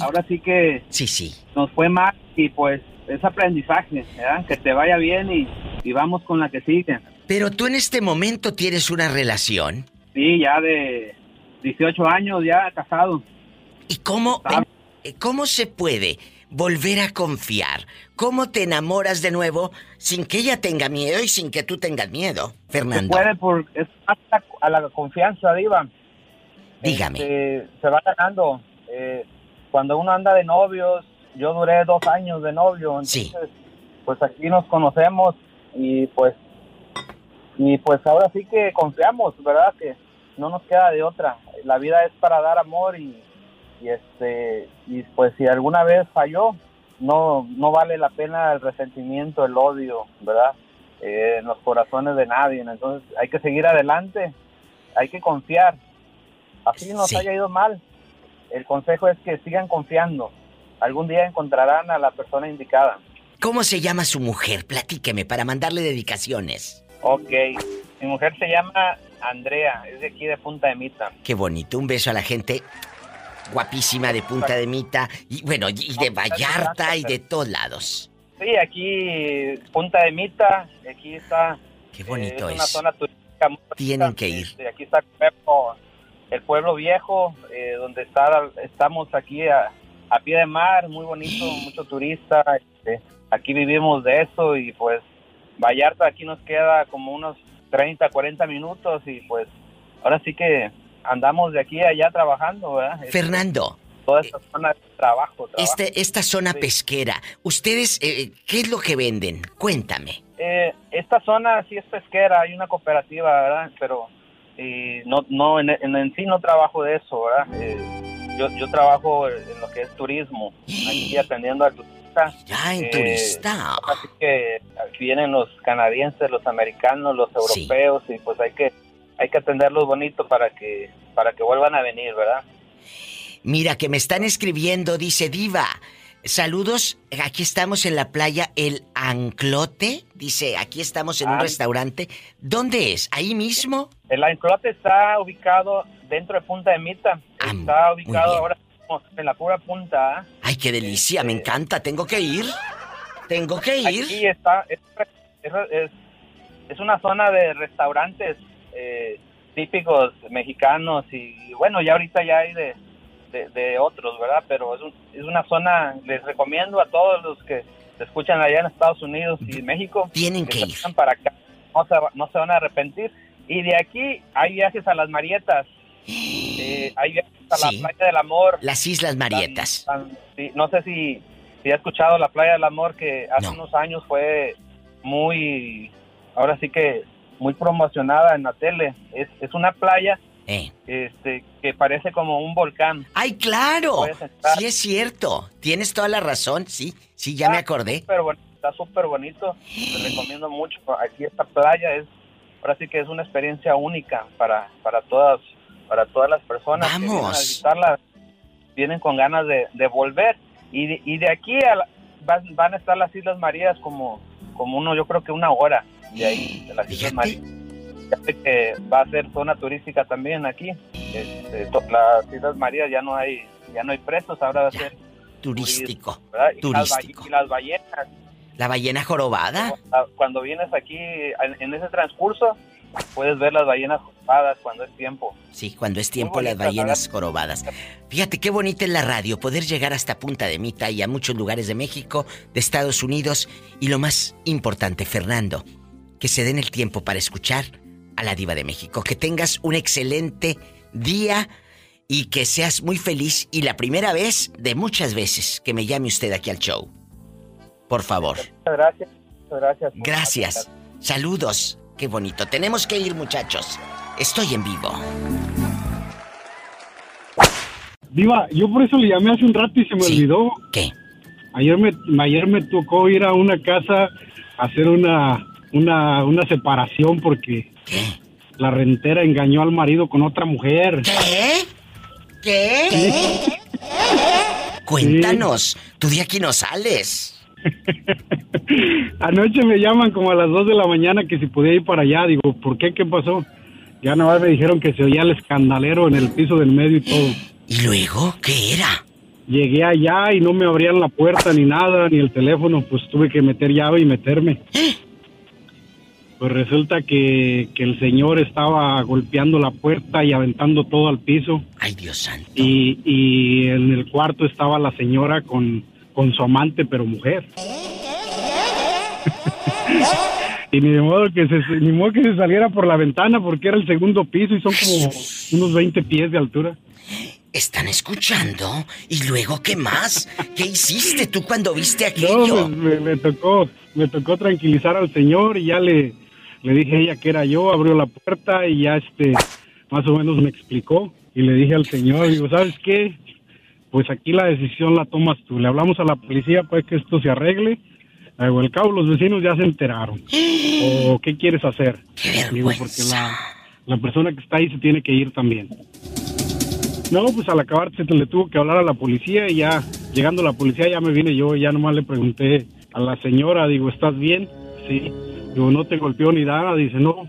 Ahora sí que Sí, sí. nos fue mal y pues es aprendizaje, ¿verdad? Que te vaya bien y, y vamos con la que sigue. Pero tú en este momento tienes una relación. Sí, ya de 18 años, ya casado. ¿Y cómo, eh, cómo se puede volver a confiar? ¿Cómo te enamoras de nuevo sin que ella tenga miedo y sin que tú tengas miedo, Fernando? Se puede por es a la confianza, Diva. Dígame. Este, se va ganando. Eh, cuando uno anda de novios, yo duré dos años de novio, entonces, pues aquí nos conocemos y pues y pues ahora sí que confiamos, ¿verdad? Que no nos queda de otra. La vida es para dar amor y, este y pues si alguna vez falló, no no vale la pena el resentimiento, el odio, ¿verdad? Eh, en los corazones de nadie. Entonces hay que seguir adelante, hay que confiar. Así nos haya ido mal. El consejo es que sigan confiando. Algún día encontrarán a la persona indicada. ¿Cómo se llama su mujer? Platíqueme para mandarle dedicaciones. Ok, mi mujer se llama Andrea, es de aquí de Punta de Mita. Qué bonito, un beso a la gente guapísima de Punta de Mita y bueno, y de Vallarta y de todos lados. Sí, aquí Punta de Mita, aquí está. Qué bonito eh, es. Una zona turística muy Tienen que ir. Este, aquí está el pueblo, viejo, eh, donde está, estamos aquí a, a, pie de mar, muy bonito, mucho turista. Este, aquí vivimos de eso y pues Vallarta aquí nos queda como unos 30, 40 minutos y pues ahora sí que andamos de aquí a allá trabajando, ¿verdad? Este, Fernando. Toda esta zona de trabajo. Este, esta zona pesquera, ¿ustedes eh, qué es lo que venden? Cuéntame. Eh, esta zona sí es pesquera, hay una cooperativa, ¿verdad? Pero eh, no, no en, en, sí no trabajo de eso, ¿verdad? yo, yo trabajo en lo que es turismo, aquí *gasps* atendiendo al ya, en turista. Así que vienen los canadienses, los americanos, los europeos y pues hay que hay que atenderlos bonito para que para que vuelvan a venir, ¿verdad? Mira que me están escribiendo, dice Diva. Saludos, aquí estamos en la playa El Anclote. Dice, aquí estamos en un ah. restaurante. ¿Dónde es? ¿Ahí mismo? El Anclote está ubicado dentro de Punta de Mita. Ah, está ubicado ahora en la pura punta. Ay, qué delicia, me este, encanta. Tengo que ir. Tengo que ir. Aquí está, es, es, una zona de restaurantes eh, típicos mexicanos y bueno, ya ahorita ya hay de, de, otros, ¿verdad? Pero es, es una zona, les recomiendo a todos los que escuchan allá en Estados Unidos y México. Tienen que, ir. Para acá, no se, no se van a arrepentir. Y de aquí hay viajes a las Marietas. Eh, hay viajes a la Playa del Amor. Las Islas Marietas. no sé si, si ha escuchado la Playa del Amor, que hace unos años fue muy, ahora sí que muy promocionada en la tele. Es, es una playa eh. este, que parece como un volcán. ¡Ay, claro! Sí, es cierto. Tienes toda la razón, sí. Sí, ya me acordé. está súper bonito. Te recomiendo mucho. Aquí esta playa es, ahora sí que es una experiencia única para, para todas para todas las personas que vienen a visitarla, vienen con ganas de, volver. Y de, y de aquí van, a estar las Islas Marías como, como uno, yo creo que una hora de ahí, de las Islas Marías. Ya sé que va a ser zona turística también aquí. Este, las Islas Marías ya no hay ya no hay presos, ahora va a ser turístico. turístico. y las ballenas. ¿La ballena jorobada? Cuando vienes aquí en ese transcurso, puedes ver las ballenas jorobadas cuando es tiempo. Sí, cuando es tiempo las ballenas jorobadas. Fíjate qué bonita es la radio, poder llegar hasta Punta de Mita y a muchos lugares de México, de Estados Unidos y lo más importante, Fernando, que se den el tiempo para escuchar a la diva de México. Que tengas un excelente día y que seas muy feliz y la primera vez de muchas veces que me llame usted aquí al show. Por favor. Muchas gracias. Muchas gracias. Gracias. Saludos. Qué bonito. Tenemos que ir, muchachos. Estoy en vivo. Diva, yo por eso le llamé hace un rato y se me olvidó. ¿Qué? Ayer me, ayer me tocó ir a una casa a hacer una, una, una separación porque la rentera engañó al marido con otra mujer. ¿Qué? ¿Qué? Cuéntanos, tú de aquí no sales. *laughs* Anoche me llaman como a las 2 de la mañana que si podía ir para allá. Digo, ¿por qué? ¿Qué pasó? Ya nada me dijeron que se oía el escandalero en el piso del medio y todo. ¿Y luego qué era? Llegué allá y no me abrían la puerta ni nada, ni el teléfono. Pues tuve que meter llave y meterme. Pues resulta que, que, el señor estaba golpeando la puerta y aventando todo al piso. Ay, Dios santo. Y, y en el cuarto estaba la señora con, con su amante, pero mujer. *laughs* y ni de modo que se ni modo que se saliera por la ventana porque era el segundo piso y son como unos 20 pies de altura. ¿Están escuchando? ¿Y luego qué más? ¿Qué hiciste tú cuando viste aquello? No, pues, me, tocó, me tocó tranquilizar al señor y ya le, le dije a ella que era yo, abrió la puerta y ya este, más o menos me explicó. Y le dije al señor, digo, ¿sabes qué? Pues aquí la decisión la tomas tú. Le hablamos a la policía para que esto se arregle. Al cabo los vecinos ya se enteraron. *gasps* ¿O qué quieres hacer? Digo, porque la, la persona que está ahí se tiene que ir también. No, pues al acabar se le tuvo que hablar a la policía y ya, llegando la policía ya me vine yo ya nomás le pregunté a la señora, digo, ¿estás bien? Sí. Digo, ¿no te golpeó ni nada? Dice, no,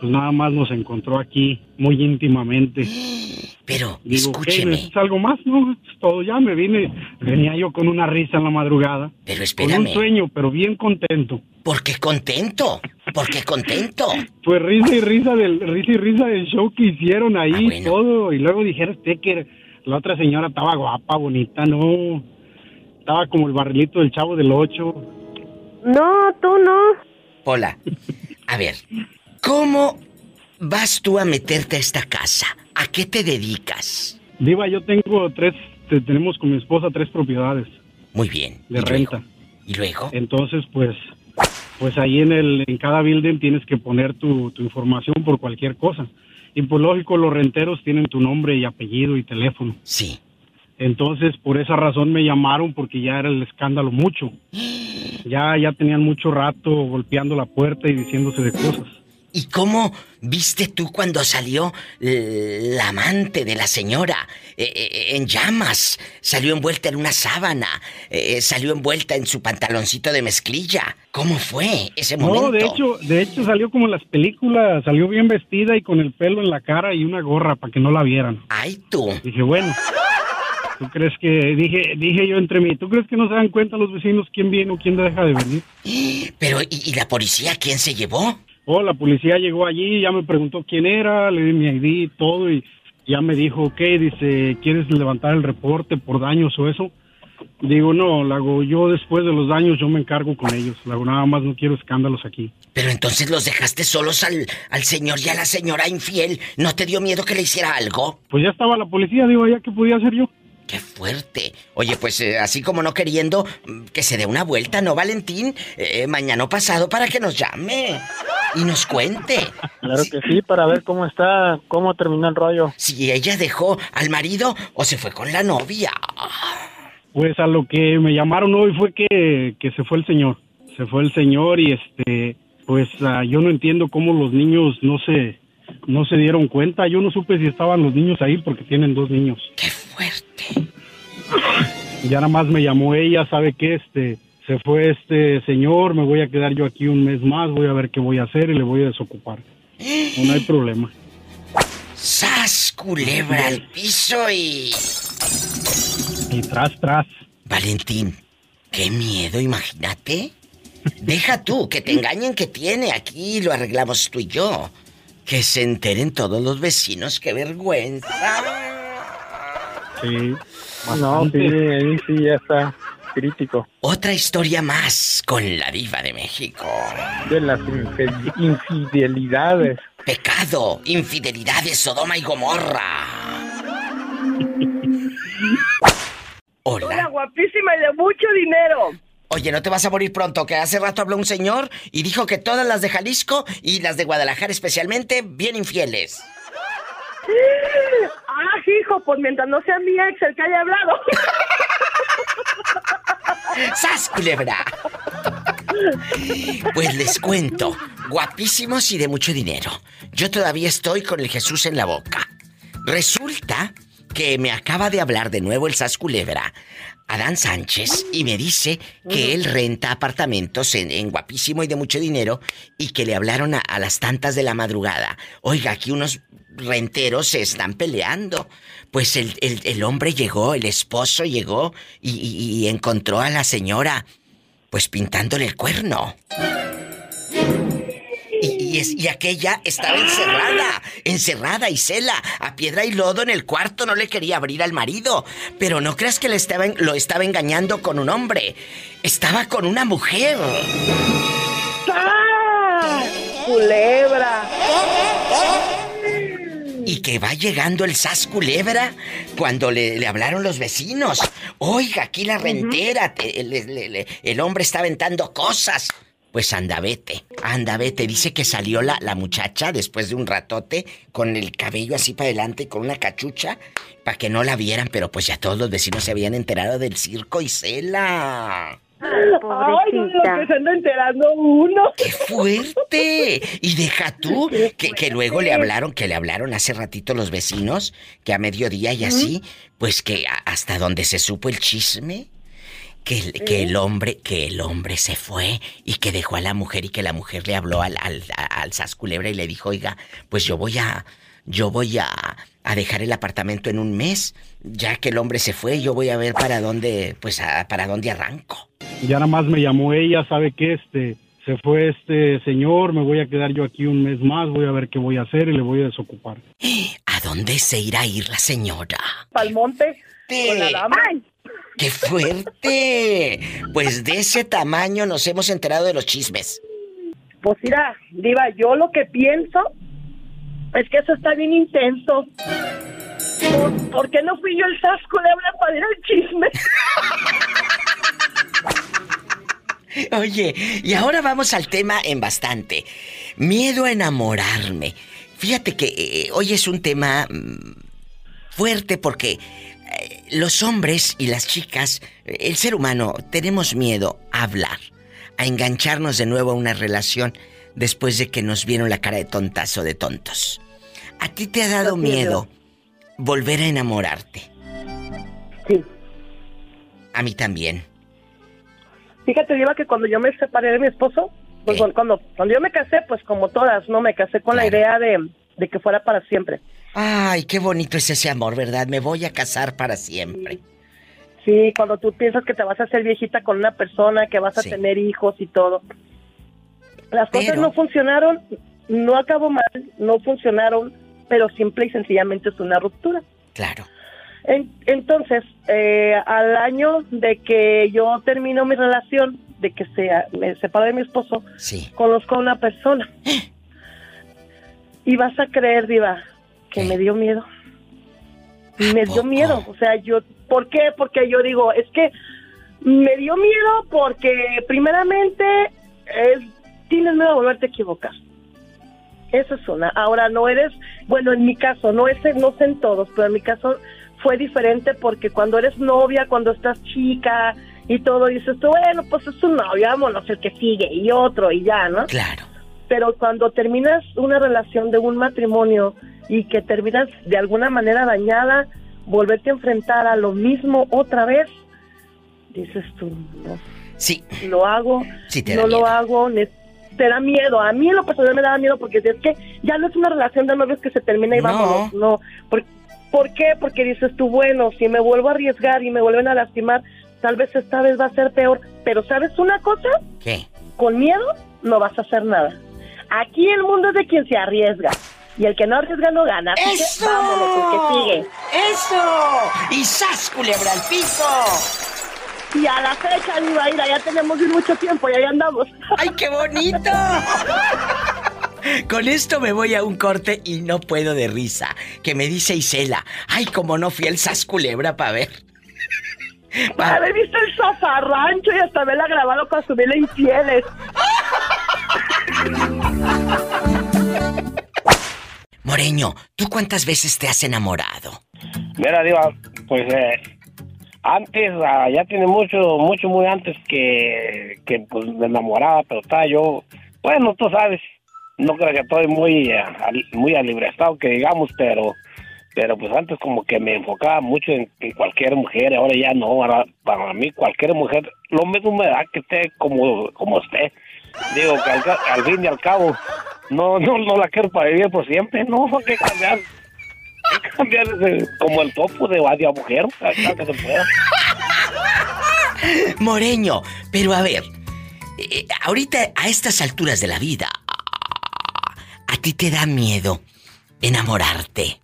pues nada más nos encontró aquí muy íntimamente. *gasps* Pero, Digo, escúcheme. ¿Es algo más? No, es todo. Ya me vine, venía yo con una risa en la madrugada. Pero espérame. Con un sueño, pero bien contento. ¿Por qué contento? ¿Por qué contento? Pues risa y risa del, risa y risa del show que hicieron ahí, ah, todo. Y luego dijeron usted que la otra señora estaba guapa, bonita, no. Estaba como el barrilito del chavo del ocho. No, tú no. Hola. A ver, ¿cómo vas tú a meterte a esta casa? ¿A qué te dedicas? Diva, yo tengo tres, tenemos con mi esposa tres propiedades. Muy bien. De renta. ¿Y luego? Entonces, pues, pues ahí en el, en cada building tienes que poner tu, tu información por cualquier cosa. Y pues lógico, los renteros tienen tu nombre y apellido y teléfono. Sí. Entonces, por esa razón me llamaron porque ya era el escándalo mucho. *gasps* Ya, ya tenían mucho rato golpeando la puerta y diciéndose de cosas. ¿Y cómo viste tú cuando salió la amante de la señora eh, eh, en llamas? Salió envuelta en una sábana, eh, salió envuelta en su pantaloncito de mezclilla. ¿Cómo fue ese momento? No, de hecho, de hecho salió como en las películas, salió bien vestida y con el pelo en la cara y una gorra para que no la vieran. Ay, tú. Dije, bueno, ¿Tú crees que, dije, dije yo entre mí, ¿tú crees que no se dan cuenta los vecinos quién viene o quién deja de venir? *gasps* Pero, ¿y, la policía quién se llevó? Oh, la policía llegó allí, ya me preguntó quién era, le di mi ID y todo y ya me dijo, ok, dice, ¿quieres levantar el reporte por daños o eso? Digo, no, lo hago yo después de los daños, yo me encargo con ellos. Lo nada más no quiero escándalos aquí. Pero entonces los dejaste solos al, al señor y a la señora infiel. ¿No te dio miedo que le hiciera algo? Pues ya estaba la policía, digo, ¿ya qué podía hacer yo? ¡Qué fuerte! Oye, pues eh, así como no queriendo, mm, que se dé una vuelta, ¿no, Valentín? Eh, mañana pasado para que nos llame y nos cuente. Claro que sí, para ver cómo está, cómo terminó el rollo. Si ella dejó al marido o se fue con la novia. Pues a lo que me llamaron hoy fue que, que se fue el señor. Se fue el señor y este, pues ah, yo no entiendo cómo los niños no se, no se dieron cuenta. Yo no supe si estaban los niños ahí porque tienen dos niños. ¡Qué fuerte! Ya nada más me llamó ella, ¿sabe qué? Este, se fue este señor, me voy a quedar yo aquí un mes más, voy a ver qué voy a hacer y le voy a desocupar. No, hay problema. ¡Sas, culebra al piso y... Y tras, tras. Valentín, qué miedo, imagínate. Deja tú, que te engañen que tiene, aquí lo arreglamos tú y yo. Que se enteren todos los vecinos, qué vergüenza. Sí. No, sí, ahí sí ya está crítico. Otra historia más con la diva de México. De las infidelidades. Pecado, infidelidades, Sodoma y Gomorra. Hola. Hola, guapísima y de mucho dinero. Oye, no te vas a morir pronto, que hace rato habló un señor y dijo que todas las de Jalisco y las de Guadalajara especialmente, bien infieles. *laughs* Ah, hijo, pues mientras no sea mi ex el que haya hablado. *laughs* ¡Sas, culebra! Pues les cuento, guapísimos y de mucho dinero. Yo todavía estoy con el Jesús en la boca. Resulta que me acaba de hablar de nuevo el Sas Culebra Adán Sánchez y me dice que él renta apartamentos en, guapísimo y de mucho dinero y que le hablaron a, las tantas de la madrugada. Oiga, aquí unos renteros se están peleando. Pues el, hombre llegó, el esposo llegó y, y, encontró a la señora pues pintándole el cuerno. Y y, aquella estaba encerrada, encerrada y cela, a piedra y lodo en el cuarto, no le quería abrir al marido. Pero no creas que le estaba, lo estaba engañando con un hombre, estaba con una mujer. ¡Ah! ¡Culebra! Y que va llegando el sas culebra cuando le, hablaron los vecinos. Oiga, aquí la rentera, el hombre está aventando cosas. Pues anda, vete. Anda, vete. Dice que salió la, la muchacha después de un ratote con el cabello así para adelante, con una cachucha, para que no la vieran, pero pues ya todos los vecinos se habían enterado del circo y cela. Ay, que se anda enterando uno. ¡Qué fuerte! Y deja tú, que, que, luego le hablaron, que le hablaron hace ratito los vecinos, que a mediodía y así, pues que hasta donde se supo el chisme, que, que, el hombre, que el hombre se fue y que dejó a la mujer y que la mujer le habló al, al, al Culebra y le dijo, oiga, pues yo voy a, yo voy a, a, dejar el apartamento en un mes, ya que el hombre se fue, yo voy a ver para dónde, pues para dónde arranco. Ya nada más me llamó ella, sabe que este, se fue este señor, me voy a quedar yo aquí un mes más, voy a ver qué voy a hacer y le voy a desocupar. ¿A dónde se irá a ir la señora? Al monte. Con la dama. ¡Qué fuerte! Pues de ese tamaño nos hemos enterado de los chismes. Pues mira, Diva, yo lo que pienso es que eso está bien intenso. ¿Por, qué no fui yo el sasco de hablar para ir al chisme? *laughs* *laughs* Oye, y ahora vamos al tema en bastante. Miedo a enamorarme. Fíjate que eh, hoy es un tema mm, fuerte porque los hombres y las chicas, el ser humano, tenemos miedo a hablar, a engancharnos de nuevo a una relación después de que nos vieron la cara de tontas o de tontos. ¿A ti te ha dado miedo volver a enamorarte? Sí. A mí también. Fíjate, Diva, que cuando yo me separé de mi esposo, pues cuando, cuando yo me casé, pues como todas, ¿no? Me casé con la idea de, de que fuera para siempre. Ay, qué bonito es ese amor, ¿verdad? Me voy a casar para siempre. Sí, cuando tú piensas que te vas a hacer viejita con una persona, que vas a tener hijos y todo. Las cosas no funcionaron, no acabó mal, no funcionaron, pero simple y sencillamente es una ruptura. Claro. Entonces, eh, al año de que yo termino mi relación, de que se, me separé de mi esposo, conozco a una persona. Y vas a creer, Diva, que me dio miedo. Me dio miedo, o sea, yo, ¿por qué? Porque yo digo, es que me dio miedo porque primeramente es, tienes miedo a volverte a equivocar. Eso es una. Ahora no eres, bueno, en mi caso, no es, no sé en todos, pero en mi caso fue diferente porque cuando eres novia, cuando estás chica y todo, dices tú, bueno, pues es tu novia, vámonos, el que sigue y otro y ya, ¿no? Claro. Pero cuando terminas una relación de un matrimonio y que terminas de alguna manera dañada, volverte a enfrentar a lo mismo otra vez, dices tú, no. Sí. Lo hago, no lo hago, te da miedo. A mí en lo personal me da miedo porque es que ya no es una relación de novios que se termina y vamos, no. ¿Por, ¿Por qué? Porque dices tú, bueno, si me vuelvo a arriesgar y me vuelven a lastimar, tal vez esta vez va a ser peor. Pero ¿sabes una cosa? ¿Qué? Con miedo no vas a hacer nada. Aquí el mundo es de quien se arriesga. Y el que no arriesga no gana. ¡Eso! vámonos, el que sigue. ¡Eso! ¡Y sas, culebra al piso! Y a la fecha, Ibaira, ya tenemos mucho tiempo y ahí andamos. ¡Ay, qué bonito! *laughs* Con esto me voy a un corte y no puedo de risa. Que me dice Isela, ay, como no fui el sas culebra para ver. *laughs* Para haber visto el zafarrancho y hasta haberla grabado para subirle infieles. *laughs* Moreño, ¿tú cuántas veces te has enamorado? Mira, Diva, pues eh, antes, ah, ya tiene mucho, mucho, muy antes que, que pues, me enamoraba, pero estaba yo, bueno, tú sabes, no creo que estoy muy, eh, muy alibrestado, que digamos, pero pero pues antes como que me enfocaba mucho en, cualquier mujer, ahora ya no, ahora para mí cualquier mujer, lo mismo me da que esté como, como usted. Digo que al, fin y al cabo, no, no, no la quiero para vivir por siempre, no, que cambiar. Que cambiar como el topo de vadia mujer, que se pueda. Moreño, pero a ver, eh, ahorita a estas alturas de la vida, ¿a ti te da miedo enamorarte?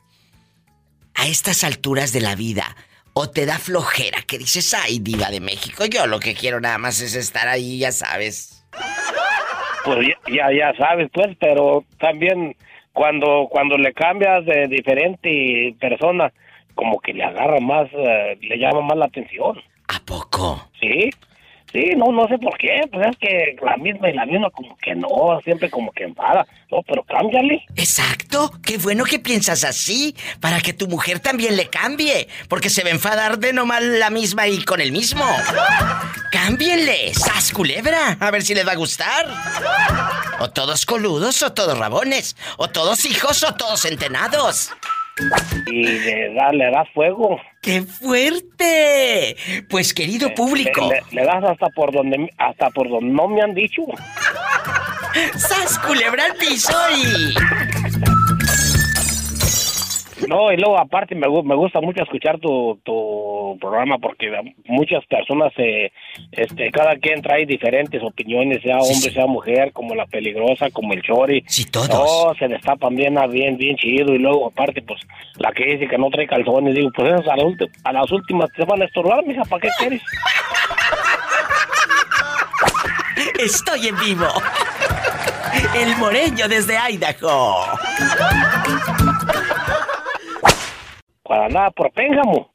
A estas alturas de la vida, ¿o te da flojera que dices, ay, diva de México, yo lo que quiero nada más es estar ahí, ya sabes? Pues ya, ya, sabes, pues, pero también cuando, cuando le cambias de diferente persona, como que le agarra más, eh, le llama más la atención. ¿A poco? Sí. Sí, no, no sé por qué, pues es que la misma y la misma como que no, siempre como que enfada. No, pero cámbiale. Exacto, qué bueno que piensas así, para que tu mujer también le cambie, porque se va a enfadar de nomás la misma y con el mismo. Cámbienle, sas culebra, a ver si le va a gustar. O todos coludos o todos rabones, o todos hijos o todos entenados. Y le da, le da fuego. ¡Qué fuerte! Pues querido público. Le, das hasta por donde hasta por donde no me han dicho. ¡Sas culebra piso. No, y luego aparte me, me gusta mucho escuchar tu, tu programa porque muchas personas, eh, este, cada quien trae diferentes opiniones, sea hombre, sea mujer, como la peligrosa, como el chori. Sí, todos. se destapan bien, bien, bien chido. Y luego aparte, pues, la que dice que no trae calzones, digo, pues esas a, a las últimas te van a estorbar, mija, ¿para qué quieres? Estoy en vivo. El moreño desde Idaho cuando andaba por Pénjamo.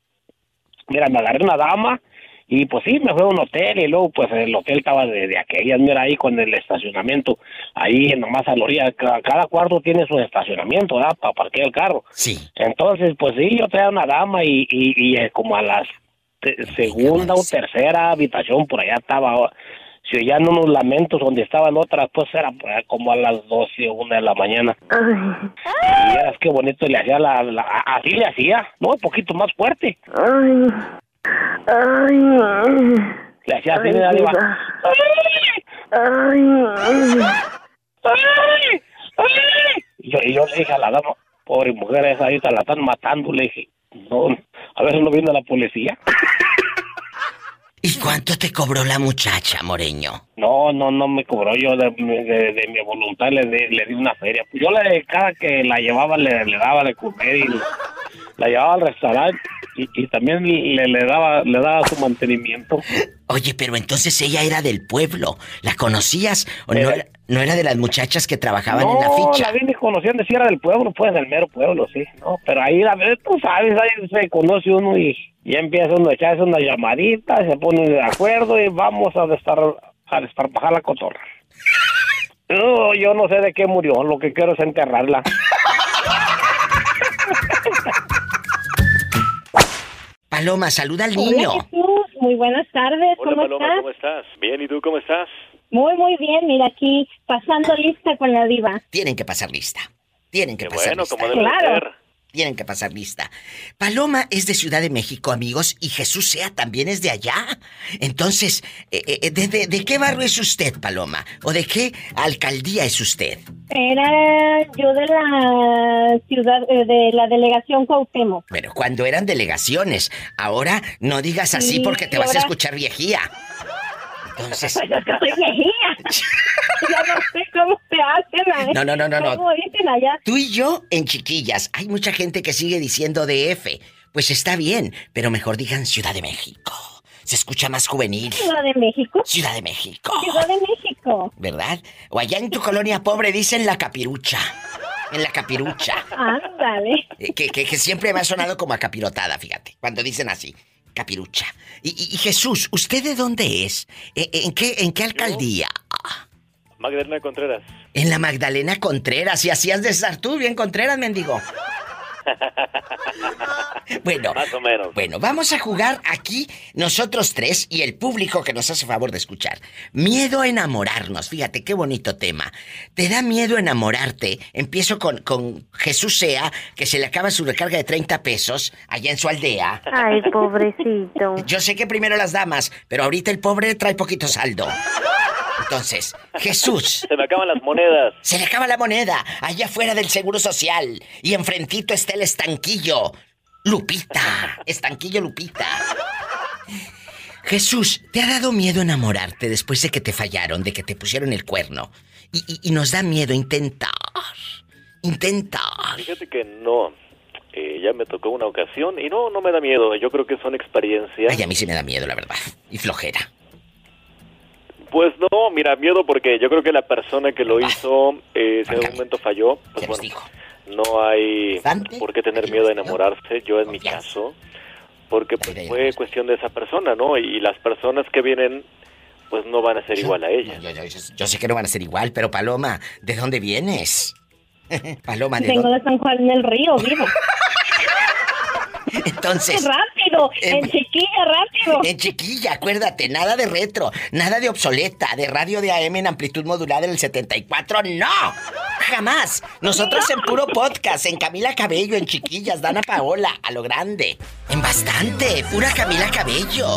Mira, me agarré una dama y pues sí, me fue a un hotel y luego pues el hotel estaba de, de aquellas, mira ahí con el estacionamiento, ahí nomás a la orilla, cada, cuarto tiene su estacionamiento, ¿verdad? Para parquear el carro. Sí. Entonces, pues sí, yo traía una dama y, y, eh, como a las segunda o tercera habitación por allá estaba si oían unos lamentos donde estaban otras, pues era como a las 12 o 1 de la mañana. Y eras qué bonito le hacía la, así le hacía, ¿no? Un poquito más fuerte. Ay. Ay. Le hacía así, de arriba. Ay. Ay. Ay. Y yo, y yo le dije a la dama, pobre mujer esa, ahí la están matando, le dije, no, a veces no viene la policía. ¿Y cuánto te cobró la muchacha, Moreño? No, no, no me cobró. Yo de, mi voluntad le, le, di una feria. Yo le, cada que la llevaba le, le daba de comer y la llevaba al restaurante y, también le, le, daba, le daba su mantenimiento. Oye, pero entonces ella era del pueblo. ¿La conocías o no, era, no era de las muchachas que trabajaban en la ficha? No, la vine conociendo, si era del pueblo, pues del mero pueblo, sí. No, pero ahí, la tú sabes, ahí se conoce uno y, y empieza uno a echarse una llamadita, se pone de acuerdo y vamos a estar a desparpajar la cotorra. *laughs* No, yo no sé de qué murió, lo que quiero es enterrarla. *laughs* Paloma, saluda al niño. Hola, Jesús. Muy buenas tardes. Hola, ¿Cómo Paloma, estás? ¿cómo estás? Bien, ¿y tú cómo estás? Muy, muy bien. Mira aquí, pasando lista con la diva. Tienen que pasar lista. Tienen que Qué pasar bueno, lista. como debe claro. ser. Tienen que pasar lista. Paloma es de Ciudad de México, amigos, y Jesús Sea también es de allá. Entonces, eh, eh, ¿de, de, de qué barrio es usted, Paloma? ¿O de qué alcaldía es usted? Era yo de la ciudad, eh, de la delegación Cuauhtémoc. Bueno, cuando eran delegaciones. Ahora no digas así Sí, porque te vas a escuchar viejía. Entonces... Pues es que soy viejía. *laughs* ya no sé cómo se hacen. ¿eh? No, no, no, no, no. ¿Cómo dicen allá? Tú y yo en chiquillas. Hay mucha gente que sigue diciendo DF. Pues está bien, pero mejor digan Ciudad de México. Se escucha más juvenil. Ciudad de México. Ciudad de México. Ciudad de México. ¿Verdad? O allá en tu colonia pobre dicen la capirucha. En la capirucha. Ándale. Eh, Que, que, que siempre me ha sonado como a capirotada, fíjate. Cuando dicen así. Capirucha. Y, y- y Jesús, ¿usted de dónde es? ¿E- ¿En qué, en qué alcaldía? Magdalena Contreras. En la Magdalena Contreras. Y así has de estar tú, bien Contreras, mendigo. *laughs* Bueno, Más o menos. bueno, vamos a jugar aquí nosotros tres y el público que nos hace favor de escuchar. Miedo a enamorarnos. Fíjate qué bonito tema. ¿Te da miedo enamorarte? Empiezo con, con Jesús Sea, que se le acaba su recarga de 30 pesos allá en su aldea. Ay, pobrecito. Yo sé que primero las damas, pero ahorita el pobre trae poquito saldo. Entonces, Jesús. *laughs* Se me acaban las monedas. Se le acaba la moneda allá afuera del Seguro Social. Y enfrentito está el estanquillo. Lupita. Estanquillo Lupita. Jesús, ¿te ha dado miedo enamorarte después de que te fallaron, de que te pusieron el cuerno? Y, y- y nos da miedo intentar Intenta. Fíjate que no. Eh, ya me tocó una ocasión y no, no me da miedo. Yo creo que son experiencias. Ay, a mí sí me da miedo, la verdad. Y flojera. Pues no, mira, miedo porque yo creo que la persona que lo hizo, eh, si en algún momento falló, pues bueno, no hay por qué tener miedo de enamorarse. Yo en mi caso, porque pues fue cuestión de esa persona, ¿no? Y las personas que vienen, pues no van a ser igual a ella. Yo, yo- yo- yo sé que no van a ser igual, pero Paloma, ¿de dónde vienes? *laughs* Paloma, ¿de Vengo dónde? de San Juan del Río, vivo. *laughs* *laughs* Entonces... *laughs* rápido, en chiquilla, rápido. En chiquilla, acuérdate, nada de retro, nada de obsoleta, de radio de AM en amplitud modulada en el 74, no, jamás. Nosotros en puro podcast, en Camila Cabello, en chiquillas, Dana Paola, a lo grande. En bastante, pura Camila Cabello.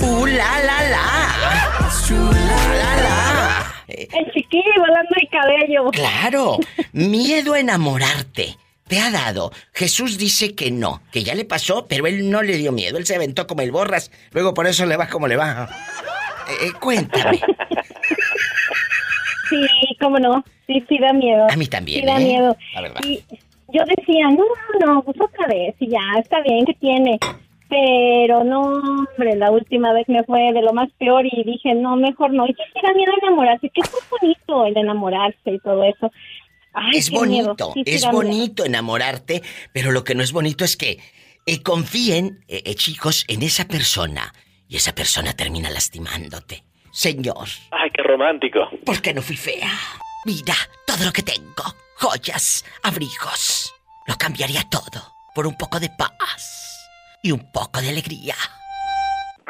Uh, la, la, la. La, la, la. En chiquilla, volando el cabello. Claro, miedo a enamorarte. ¿Te ha dado? Jesús dice que no, que ya le pasó, pero él no le dio miedo. Él se aventó como el borras, luego por eso le va como le va. *laughs* Eh, eh, cuéntame. Sí, cómo no. Sí, sí da miedo. A mí también, Sí da ¿eh? miedo. La verdad. Y yo decía, no, no, pues otra vez, y ya, está bien que tiene. Pero no, hombre, la última vez me fue de lo más peor y dije, no, mejor no. Y sí sí da miedo enamorarse, que es muy bonito el enamorarse y todo eso. Ay, es bonito, Sí, es bonito enamorarte, pero lo que no es bonito es que eh, confíen, eh, eh, chicos, en esa persona y esa persona termina lastimándote. Señor, Ay, qué romántico. ¿por qué no fui fea? Mira todo lo que tengo, joyas, abrigos. Lo cambiaría todo por un poco de paz y un poco de alegría.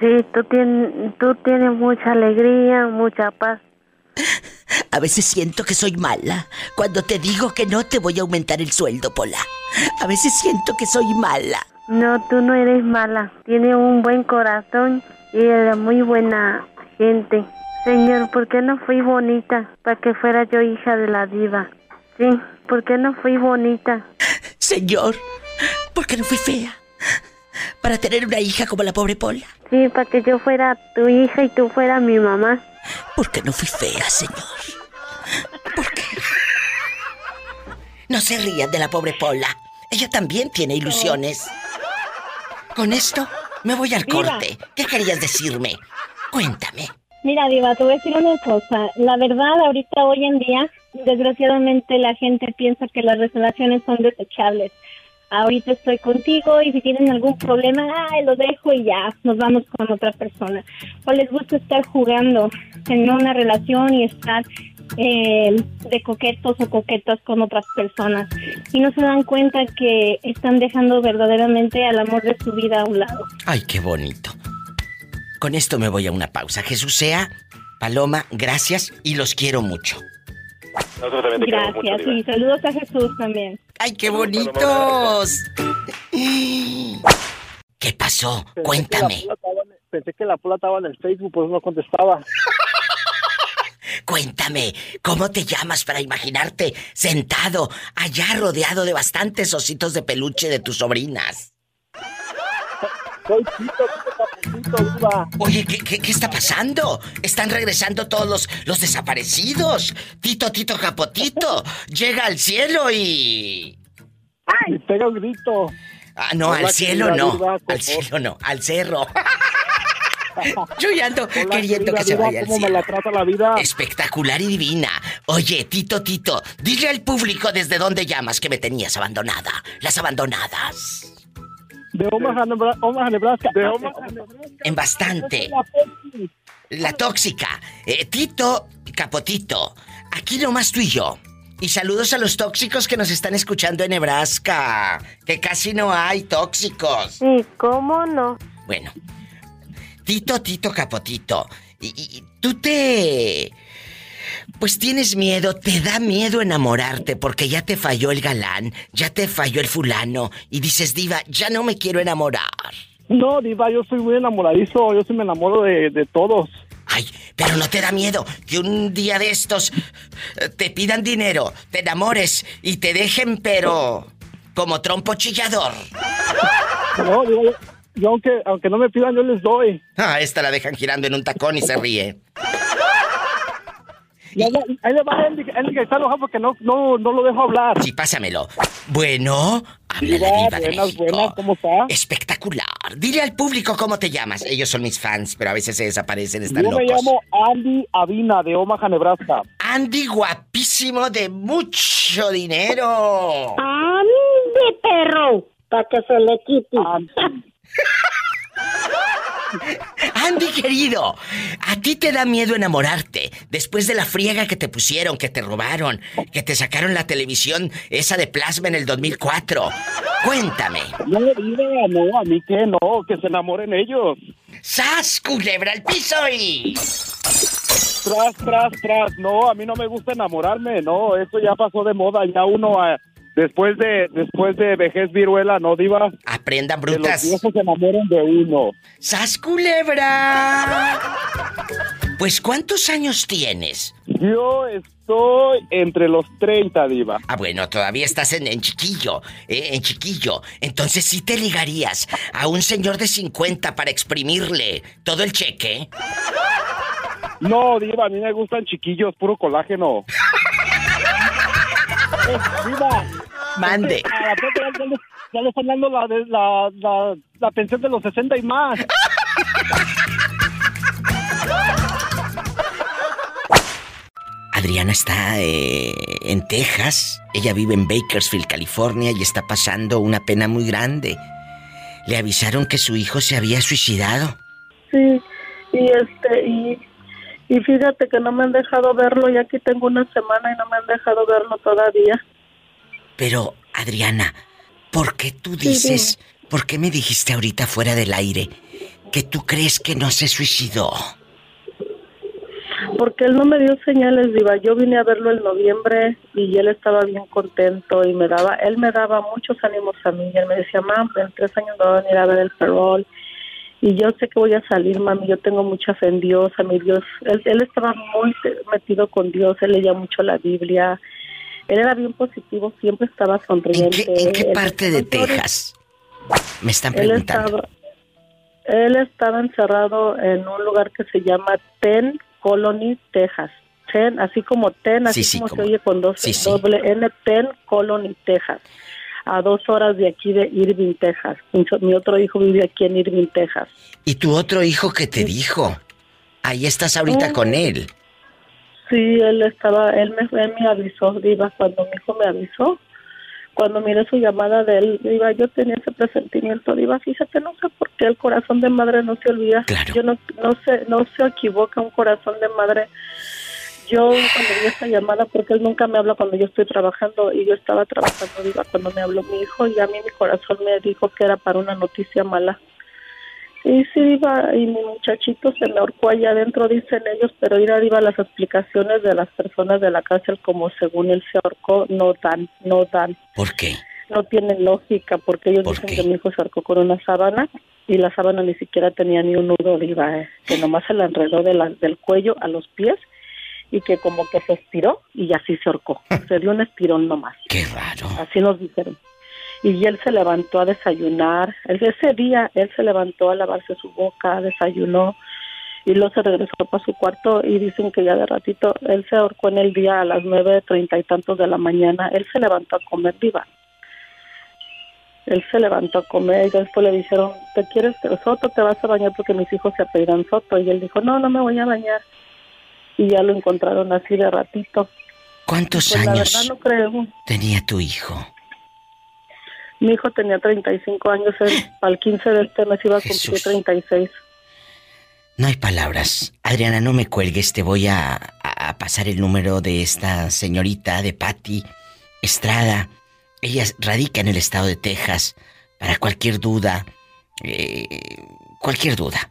Sí, tú tienes, tú tienes mucha alegría, mucha paz. A veces siento que soy mala cuando te digo que no te voy a aumentar el sueldo, Pola. A veces siento que soy mala. No, tú no eres mala. Tienes un buen corazón y eres muy buena gente. Señor, ¿por qué no fui bonita para que fuera yo hija de la diva? Sí, ¿por qué no fui bonita? Señor, ¿por qué no fui fea? Para tener una hija como la pobre Pola. Sí, para que yo fuera tu hija y tú fueras mi mamá. ¿Por qué no fui fea, señor? ¿Por qué? No se rían de la pobre Pola. Ella también tiene ilusiones. Con esto me voy al corte. ¿Qué querías decirme? Cuéntame. Mira, Diva, te voy a decir una cosa. La verdad, ahorita, hoy en día, desgraciadamente la gente piensa que las relaciones son desechables. Ahorita estoy contigo y si tienen algún problema, ay, lo dejo y ya, nos vamos con otra persona. O les gusta estar jugando en una relación y estar eh, de coquetos o coquetas con otras personas. Y no se dan cuenta que están dejando verdaderamente al amor de su vida a un lado. Ay, qué bonito. Con esto me voy a una pausa. Jesús sea, Paloma, gracias y los quiero mucho. Nosotros también te queremos mucho, Gracias Diva. y saludos a Jesús también. ¡Ay, qué bonitos! ¿Qué pasó? Cuéntame. Pensé que la Pola estaba en- Pensé que la pola estaba en el Facebook, pues no contestaba. *laughs* Cuéntame, ¿cómo te llamas para imaginarte sentado allá rodeado de bastantes ositos de peluche de tus sobrinas? Soy Caputito, Diva. Oye, ¿qué, qué, qué está pasando? Están regresando todos los, los desaparecidos. Tito, Tito, Capotito. Llega al cielo y... Y pega un grito. Ah, no, al cielo no. Al cielo no, al cerro. *laughs* *laughs* Yo ya ando Hola, queriendo querida que se vaya al ¿Cómo me cielo. la trata la vida? Espectacular y divina. Oye, Tito, Tito, dile al público desde dónde llamas que me tenías abandonada. Las abandonadas. De Omaha, Omaha, Nebraska. De Omaha, En bastante. La tóxica. Eh, Tito Capotito. Aquí nomás tú y yo. Y saludos a los tóxicos que nos están escuchando en Nebraska. Que casi no hay tóxicos. Sí, ¿cómo no? Bueno. Tito, Tito Capotito. Y, tú te... Pues tienes miedo, te da miedo enamorarte porque ya te falló el galán, ya te falló el fulano y dices, diva, ya no me quiero enamorar. No, Diva, yo soy muy enamoradizo. Yo sí me enamoro de, de todos. Ay, pero no te da miedo que un día de estos eh, te pidan dinero, te enamores y te dejen, pero como trompo chillador. No, Diva, yo, yo aunque, aunque no me pidan, yo les doy. Ah, esta la dejan girando en un tacón y se ríe. ahí le va Andy, que está enojado porque no, no, no lo dejo hablar. Sí, pásamelo. Bueno, habla la diva de México. ¿cómo está? Espectacular. Dile al público cómo te llamas. Ellos son mis fans, pero a veces se desaparecen, están locos. Yo me llamo Andy Avina, de Omaha, Nebraska. Andy guapísimo de mucho dinero. Andy, perro, para que se le quite. Andy querido, ¿a ti te da miedo enamorarte después de la friega que te pusieron, que te robaron, que te sacaron la televisión esa de plasma en el 2004? Cuéntame. No, no, a mí que no, que se enamoren ellos. ¡Sas, culebra al piso y... Tras, tras, tras. No, a mí no me gusta enamorarme, no, eso ya pasó de moda, ya uno... a Después de, después de vejez viruela, ¿no, Diva? Aprendan brutas. Que los viejos se enamoran de uno. ¡Sas culebra! Pues, ¿cuántos años tienes? Yo estoy entre los 30, Diva. Ah, bueno, todavía estás en, en chiquillo, eh, en chiquillo. Entonces, ¿sí te ligarías a un señor de 50 para exprimirle todo el cheque? No, Diva, a mí me gustan chiquillos, puro colágeno. *laughs* Eh, ¡Viva! Mande. ya, le están dando la, la, la, la pensión de los 60 y más. Adriana está eh, en Texas. Ella vive en Bakersfield, California, y está pasando una pena muy grande. Le avisaron que su hijo se había suicidado. Sí, y este, y y fíjate que no me han dejado verlo y aquí tengo una semana y no me han dejado verlo todavía. Pero, Adriana, ¿por qué tú dices, por qué me dijiste ahorita fuera del aire que tú crees que no se suicidó? Porque él no me dio señales, Diva. Yo vine a verlo en noviembre y él estaba bien contento y me daba, él me daba muchos ánimos a mí. Y él me decía, mamá, en tres años me van a ir a ver el ferrol y yo sé que voy a salir, mami, yo tengo mucha fe en Dios, a mi Dios, él, él estaba muy metido con Dios, él leía mucho la Biblia, él era bien positivo, siempre estaba sonriente. ¿En qué, parte de Texas? Me están preguntando. Él estaba, encerrado en un lugar que se llama Ten Colony, Texas. Ten, así como Ten, así como, se oye con dos, doble N, Ten Colony, Texas a dos horas de aquí de Irving, Texas. Mi otro hijo vive aquí en Irving, Texas. ¿Y tu otro hijo qué te dijo? Ahí estás ahorita con él. Sí, él estaba, él me, me avisó, Diva, cuando mi hijo me avisó, cuando miré su llamada de él, Diva, yo tenía ese presentimiento, Diva, fíjate, no sé por qué el corazón de madre no se olvida. Yo no, no sé, no se equivoca un corazón de madre yo cuando vi esa llamada, porque él nunca me habla cuando yo estoy trabajando y yo estaba trabajando, diva, cuando me habló mi hijo y a mí mi corazón me dijo que era para una noticia mala. Y sí, iba, y mi muchachito se me ahorcó allá adentro, dicen ellos, pero ir arriba las explicaciones de las personas de la cárcel, como según él se ahorcó, no dan, no dan. ¿Por qué? No tienen lógica, porque ellos dicen que mi hijo se ahorcó con una sábana y la sábana ni siquiera tenía ni un nudo, iba, eh, que nomás se la enredó de la, del cuello a los pies y que como que se estiró y así se ahorcó. Se dio un estirón nomás. Qué raro. Así nos dijeron. Y él se levantó a desayunar. Ese día él se levantó a lavarse su boca, desayunó y luego se regresó para su cuarto y dicen que ya de ratito él se ahorcó en el día a las nueve treinta y tantos de la mañana. Él se levantó a comer viva. Él se levantó a comer y después le dijeron, ¿te quieres, Soto, te vas a bañar porque mis hijos se apellidan Soto? Y él dijo, no, no me voy a bañar y ya lo encontraron así de ratito. ¿Cuántos pues años no creo. tenía tu hijo? Mi hijo tenía 35 años, él, *laughs* al 15 de este mes iba a cumplir 36. No hay palabras. Adriana, no me cuelgues, te voy a, a pasar el número de esta señorita, de Patty Estrada. Ella radica en el estado de Texas. Para cualquier duda, eh, cualquier duda,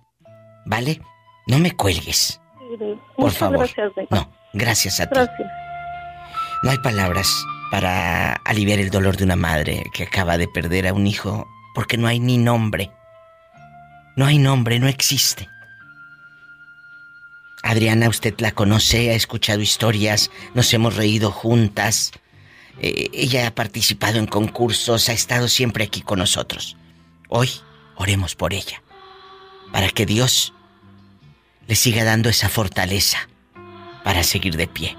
¿vale? No me cuelgues. Por favor. Gracias, no, gracias a ti. No hay palabras para aliviar el dolor de una madre que acaba de perder a un hijo porque no hay ni nombre. No hay nombre, no existe. Adriana, usted la conoce, ha escuchado historias, nos hemos reído juntas. Eh, ella ha participado en concursos, ha estado siempre aquí con nosotros. Hoy oremos por ella, para que Dios le siga dando esa fortaleza para seguir de pie.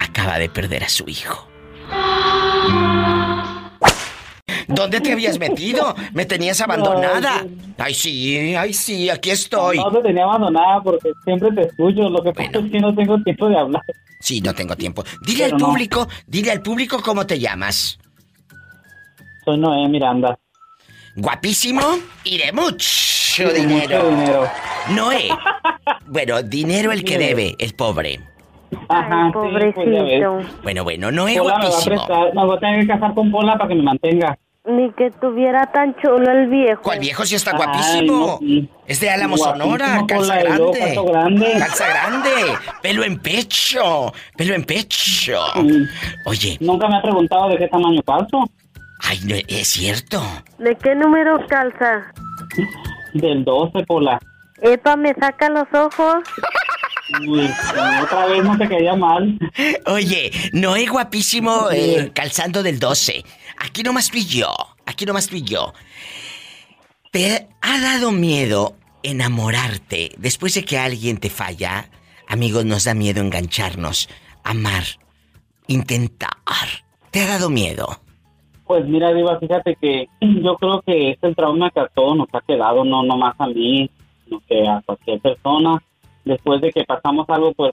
Acaba de perder a su hijo. ¿Dónde te habías metido? Me tenías abandonada. Ay, sí, ay, sí, aquí estoy. No, te tenía abandonada porque siempre te escucho. Lo que pasa es que no tengo tiempo de hablar. Sí, no tengo tiempo. Dile al público, dile al público cómo te llamas. Soy Noé Miranda. Guapísimo y de mucho dinero. dinero. Noé. *laughs* Bueno, dinero el que debe, el pobre. Ajá, pobrecito. bueno, bueno, Noé guapísimo. Me voy a tener que casar con Pola para que me mantenga. Ni que tuviera tan chulo el viejo. ¿Cuál viejo si está guapísimo? Es de Álamo Sonora, calza grande. grande. Calza grande. Pelo en pecho. Pelo en pecho. Oye. Nunca me ha preguntado de qué tamaño calzo. Ay, no, es cierto. ¿De qué número calza? Del 12, Pola. Epa, me saca los ojos. Uy, otra vez no te quería mal. Oye, no es guapísimo eh, calzando del 12. Aquí nomás fui yo. Aquí nomás fui yo. ¿Te ha dado miedo enamorarte después de que alguien te falla? Amigos, nos da miedo engancharnos, amar, intentar. ¿Te ha dado miedo? Pues mira, Diva, fíjate que yo creo que es el trauma que a todos nos ha quedado, no nomás a mí, sino que a cualquier persona. Después de que pasamos algo, pues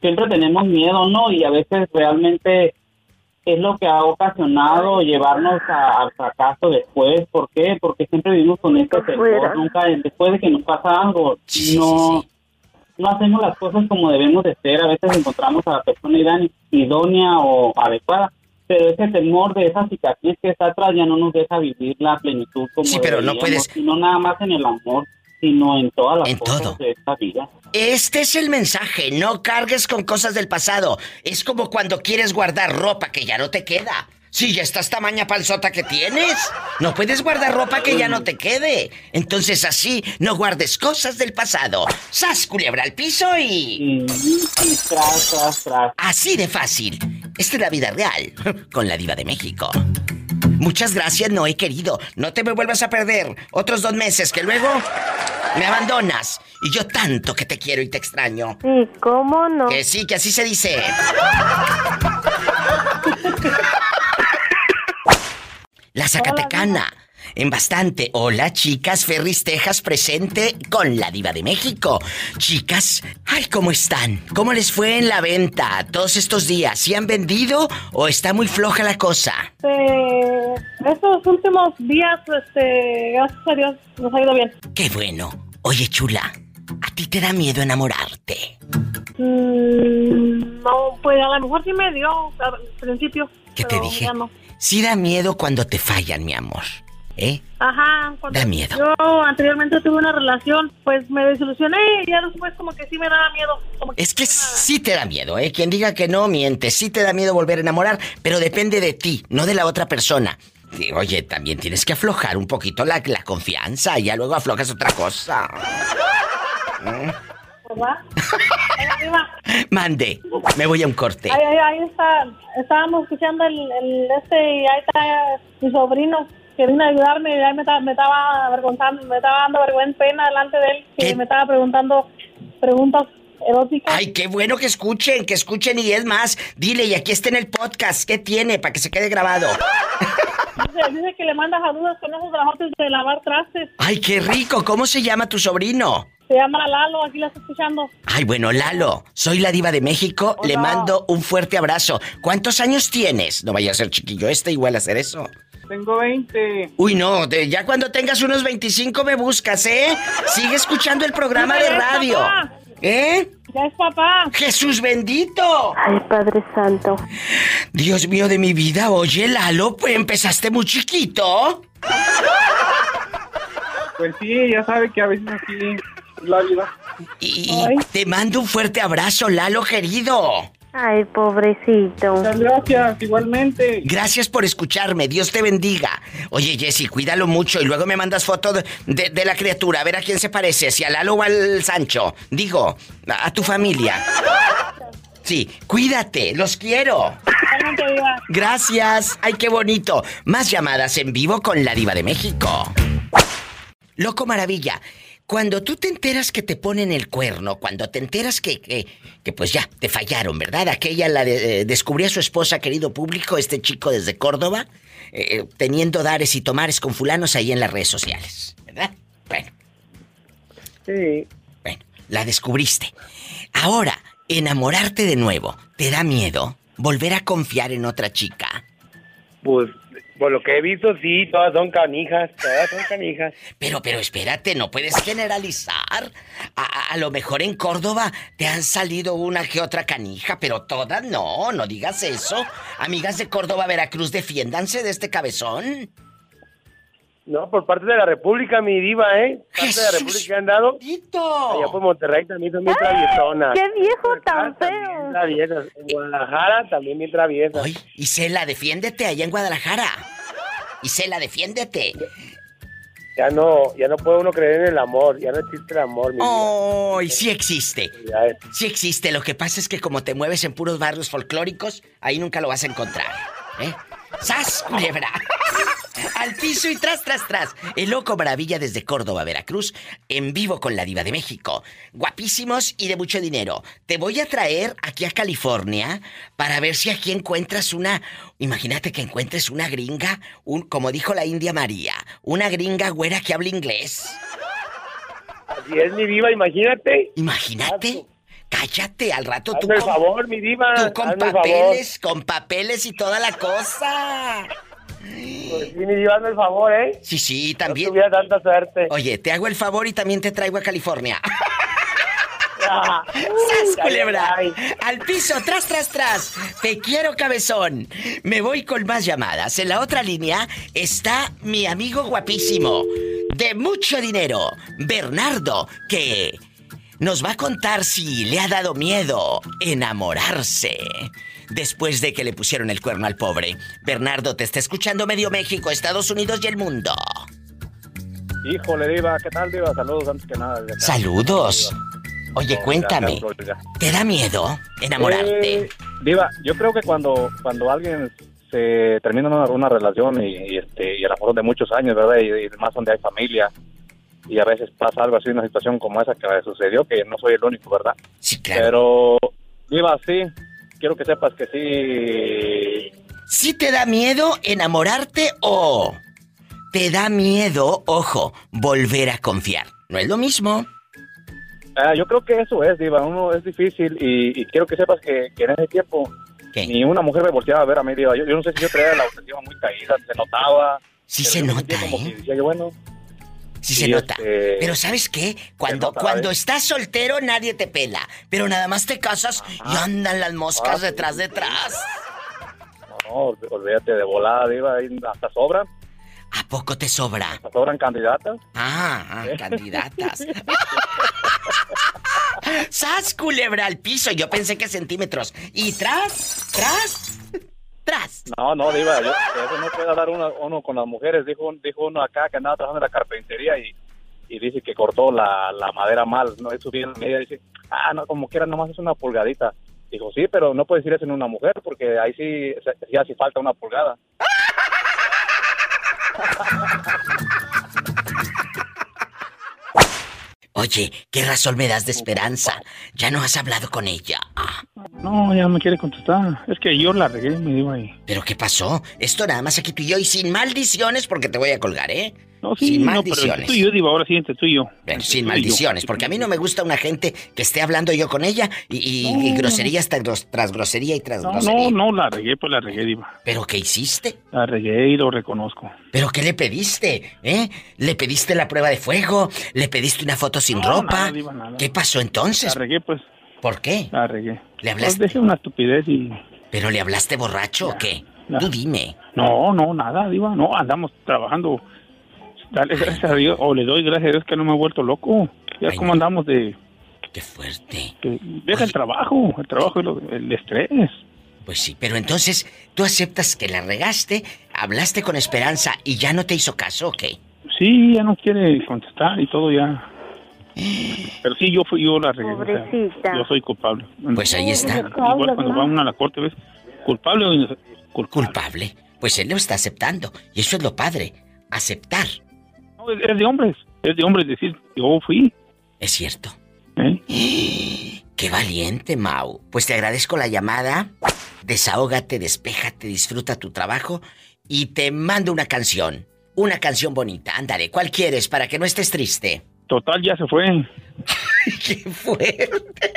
siempre tenemos miedo, ¿no? Y a veces realmente es lo que ha ocasionado llevarnos al fracaso después. ¿Por qué? Porque siempre vivimos con este temor. Nunca, después de que nos pasa algo, no, no hacemos las cosas como debemos de ser. A veces encontramos a la persona idónea o adecuada. Pero ese temor de esa cicatriz que está atrás ya no nos deja vivir la plenitud como Sí, pero no puedes... Sino nada más en el amor, sino en todas las cosas de esta vida. Este es el mensaje, no cargues con cosas del pasado. Es como cuando quieres guardar ropa que ya no te queda. Si ya estás tamaña panzota que tienes, no puedes guardar ropa que ya no te quede. Entonces así no guardes cosas del pasado. Sas culebra al piso y. tras, tras, tras. Así de fácil. Esta es la vida real con la diva de México. Muchas gracias, no he querido. No te me vuelvas a perder otros dos meses que luego me abandonas. Y yo tanto que te quiero y te extraño. Sí, ¿cómo no? Que sí, que así se dice. La Zacatecana. En bastante. Hola, chicas. Ferris Texas presente con la Diva de México. Chicas, ay, ¿cómo están? ¿Cómo les fue en la venta todos estos días? ¿Si han vendido o está muy floja la cosa? Eh, estos últimos días, este, gracias a Dios, nos ha ido bien. Qué bueno. Oye, chula, ¿a ti te da miedo enamorarte? Mm, no, pues a lo mejor sí me dio al principio. ¿Qué te dije? Sí da miedo cuando te fallan, mi amor. ¿Eh? Ajá, da miedo. Yo anteriormente tuve una relación, pues me desilusioné y ya después como que sí me daba miedo. es que sí te da miedo, ¿eh? Quien diga que no miente, sí te da miedo volver a enamorar, pero depende de ti, no de la otra persona. Oye, también tienes que aflojar un poquito la, la confianza y ya luego aflojas otra cosa. ¿Eh? *laughs* Mande, me voy a un corte. Ahí, ahí, ahí está, estábamos escuchando el, el, este y ahí está mi sobrino que vino a ayudarme y ahí me, me estaba avergonzando, me estaba dando vergüenza, pena delante de él, que me estaba preguntando preguntas eróticas. Ay, qué bueno que escuchen, que escuchen y es más, dile, y aquí está en el podcast, ¿qué tiene? Para que se quede grabado. *laughs* Dice, dice que le mandas saludos con esos trabajotes de lavar trastes. Ay, qué rico, ¿cómo se llama tu sobrino? Se llama Lalo, aquí la estoy escuchando. Ay, bueno, Lalo, soy la diva de México, le mando un fuerte abrazo. ¿Cuántos años tienes? No vaya a ser chiquillo este, igual a hacer eso. Tengo 20. Uy, no, ya cuando tengas unos 25 me buscas, ¿eh? Sigue escuchando el programa de radio. ¿Eh? Ya es papá. Jesús bendito. Ay, Padre Santo. Dios mío de mi vida, oye, Lalo, pues empezaste muy chiquito. Pues sí, ya sabe que a veces así la vida. Y te mando un fuerte abrazo, Lalo querido. Ay, pobrecito. Muchas gracias, igualmente. Gracias por escucharme, Dios te bendiga. Oye, Jessy, cuídalo mucho y luego me mandas foto de, la criatura, a ver a quién se parece, si a Lalo o al Sancho. Digo, a, tu familia. Sí, cuídate, los quiero. Gracias. Ay, qué bonito. Más llamadas en vivo con la diva de México. Loco Maravilla, Cuando tú te enteras que te ponen el cuerno, cuando te enteras que, que, pues ya, te fallaron, ¿verdad? Aquella la de, eh, descubrió a su esposa, querido público, este chico desde Córdoba, eh, teniendo dares y tomares con fulanos ahí en las redes sociales, ¿verdad? Bueno. Sí. Bueno, la descubriste. Ahora, enamorarte de nuevo, ¿te da miedo? ¿Volver a confiar en otra chica? Pues por lo que he visto, sí, todas son canijas, todas son canijas. Pero, pero espérate, no puedes generalizar. A, lo mejor en Córdoba te han salido una que otra canija, pero todas no, no digas eso. Amigas de Córdoba, Veracruz, defiéndanse de este cabezón. No, por parte de la República, mi diva, ¿eh? Parte de la República han dado. Allá por Monterrey también son bien traviesonas. ¡Qué viejo tan feo! Traviesas. En Guadalajara también bien traviesas. Ay, Isela, defiéndete allá en Guadalajara. Isela, defiéndete. Ya no, ya no puede uno creer en el amor, ya no existe el amor. Mi oh, y sí existe. Sí existe. Lo que pasa es que como te mueves en puros barrios folclóricos, ahí nunca lo vas a encontrar. ¿eh? ¡Sas, culebra! Al piso y tras, tras, tras. El loco maravilla desde Córdoba, Veracruz, en vivo con la diva de México. Guapísimos y de mucho dinero. Te voy a traer aquí a California para ver si aquí encuentras una... Imagínate que encuentres una gringa, un, como dijo la India María, una gringa güera que habla inglés. Así es, mi diva, imagínate. Imagínate. Cállate, al rato tú. con, favor, mi diva. Tú con papeles, con papeles y toda la cosa. Pues sí, el favor, ¿eh? Sí, sí, también. No tanta suerte. Oye, te hago el favor y también te traigo a California. *laughs* *laughs* ¡Sas, culebra! Al piso, tras, tras, tras. Te quiero, cabezón. Me voy con más llamadas. En la otra línea está mi amigo guapísimo, de mucho dinero, Bernardo, que nos va a contar si le ha dado miedo enamorarse después de que le pusieron el cuerno al pobre. Bernardo, te está escuchando medio México, Estados Unidos y el mundo. Híjole, Diva, ¿qué tal, Diva? Saludos antes que nada. Saludos. Oye, cuéntame, ¿te da miedo enamorarte? Eh, diva, yo creo que cuando, cuando alguien se termina una, relación y, este, y a lo mejor de muchos años, ¿verdad? Y, y más donde hay familia, y a veces pasa algo así, una situación como esa que sucedió, que no soy el único, ¿verdad? Sí, claro. Pero, Diva, sí, quiero que sepas que sí. ¿Sí te da miedo enamorarte o te da miedo, ojo, volver a confiar? ¿No es lo mismo? Ah, yo creo que eso es, Diva. Uno es difícil y, quiero que sepas que, en ese tiempo ni una mujer me volteaba a ver a mí, Diva. Yo, no sé si yo traía la autoestima muy caída, se notaba. Sí se nota, como ¿eh? Que, bueno, Sí se nota. Este, Pero ¿sabes qué? Cuando, cuando estás soltero nadie te pela. Pero nada más te casas y andan las moscas ah, detrás, detrás. No, olvídate de volada, diva, hasta sobran. ¿A poco te sobra? Hasta sobran candidatas. Ah, ah candidatas. *laughs* ¡Sas, culebra al piso! Yo pensé que centímetros. ¿Y tras? ¿Tras? No, no, Diva, yo, eso no puede dar uno, con las mujeres. Dijo, dijo uno acá que andaba trabajando en la carpintería y, y dice que cortó la, madera mal. No, eso bien media dice, ah, no, como quiera, nomás es una pulgadita. Dijo, sí, pero no puedes decir eso en una mujer porque ahí sí, sí hace falta una pulgada. *laughs* Oye, ¿qué razón me das de esperanza? ¿Ya no has hablado con ella? No, ya no me quiere contestar. Es que yo la regué, me digo ahí. ¿Pero qué pasó? Esto nada más aquí tú y yo y sin maldiciones porque te voy a colgar, ¿eh? No, sí, sin maldiciones. tú y yo, digo, ahora sí, tú y yo. sin maldiciones, porque a mí no me gusta una gente que esté hablando yo con ella y, y, groserías tras, grosería y tras grosería. No, no, la regué, pues la regué, Diva. ¿Pero qué hiciste? La regué y lo reconozco. ¿Pero qué le pediste? ¿Eh? ¿Le pediste la prueba de fuego? ¿Le pediste una foto sin ropa? ¿Qué pasó entonces? La regué, pues. ¿Por qué? La regué. ¿Le hablaste? Pues una estupidez y... ¿Pero le hablaste borracho o qué? Tú dime. No, no, nada, Diva. No, andamos trabajando Dale gracias a Dios, o le doy gracias a Dios que no me he vuelto loco. Ya como andamos de... Qué fuerte. deja el trabajo, el trabajo y el estrés. Pues sí, pero entonces, ¿tú aceptas que la regaste, hablaste con Esperanza y ya no te hizo caso o qué? Sí, ya no quiere contestar y todo ya. Pero sí, yo fui, yo la regué. yo soy culpable. Pues ahí está. Igual cuando va uno a la corte, ¿ves? ¿Culpable o culpable? Culpable. Pues él lo está aceptando. Y eso es lo padre. Aceptar es de hombres. es de hombre decir, yo fui. Es cierto. ¿Eh? *gasps* ¡Qué valiente, Mau! Pues te agradezco la llamada. Desahógate, despéjate, disfruta tu trabajo y te mando una canción. Una canción bonita. Ándale, ¿cuál quieres para que no estés triste? Total, ya se fue. ¡Qué fuerte!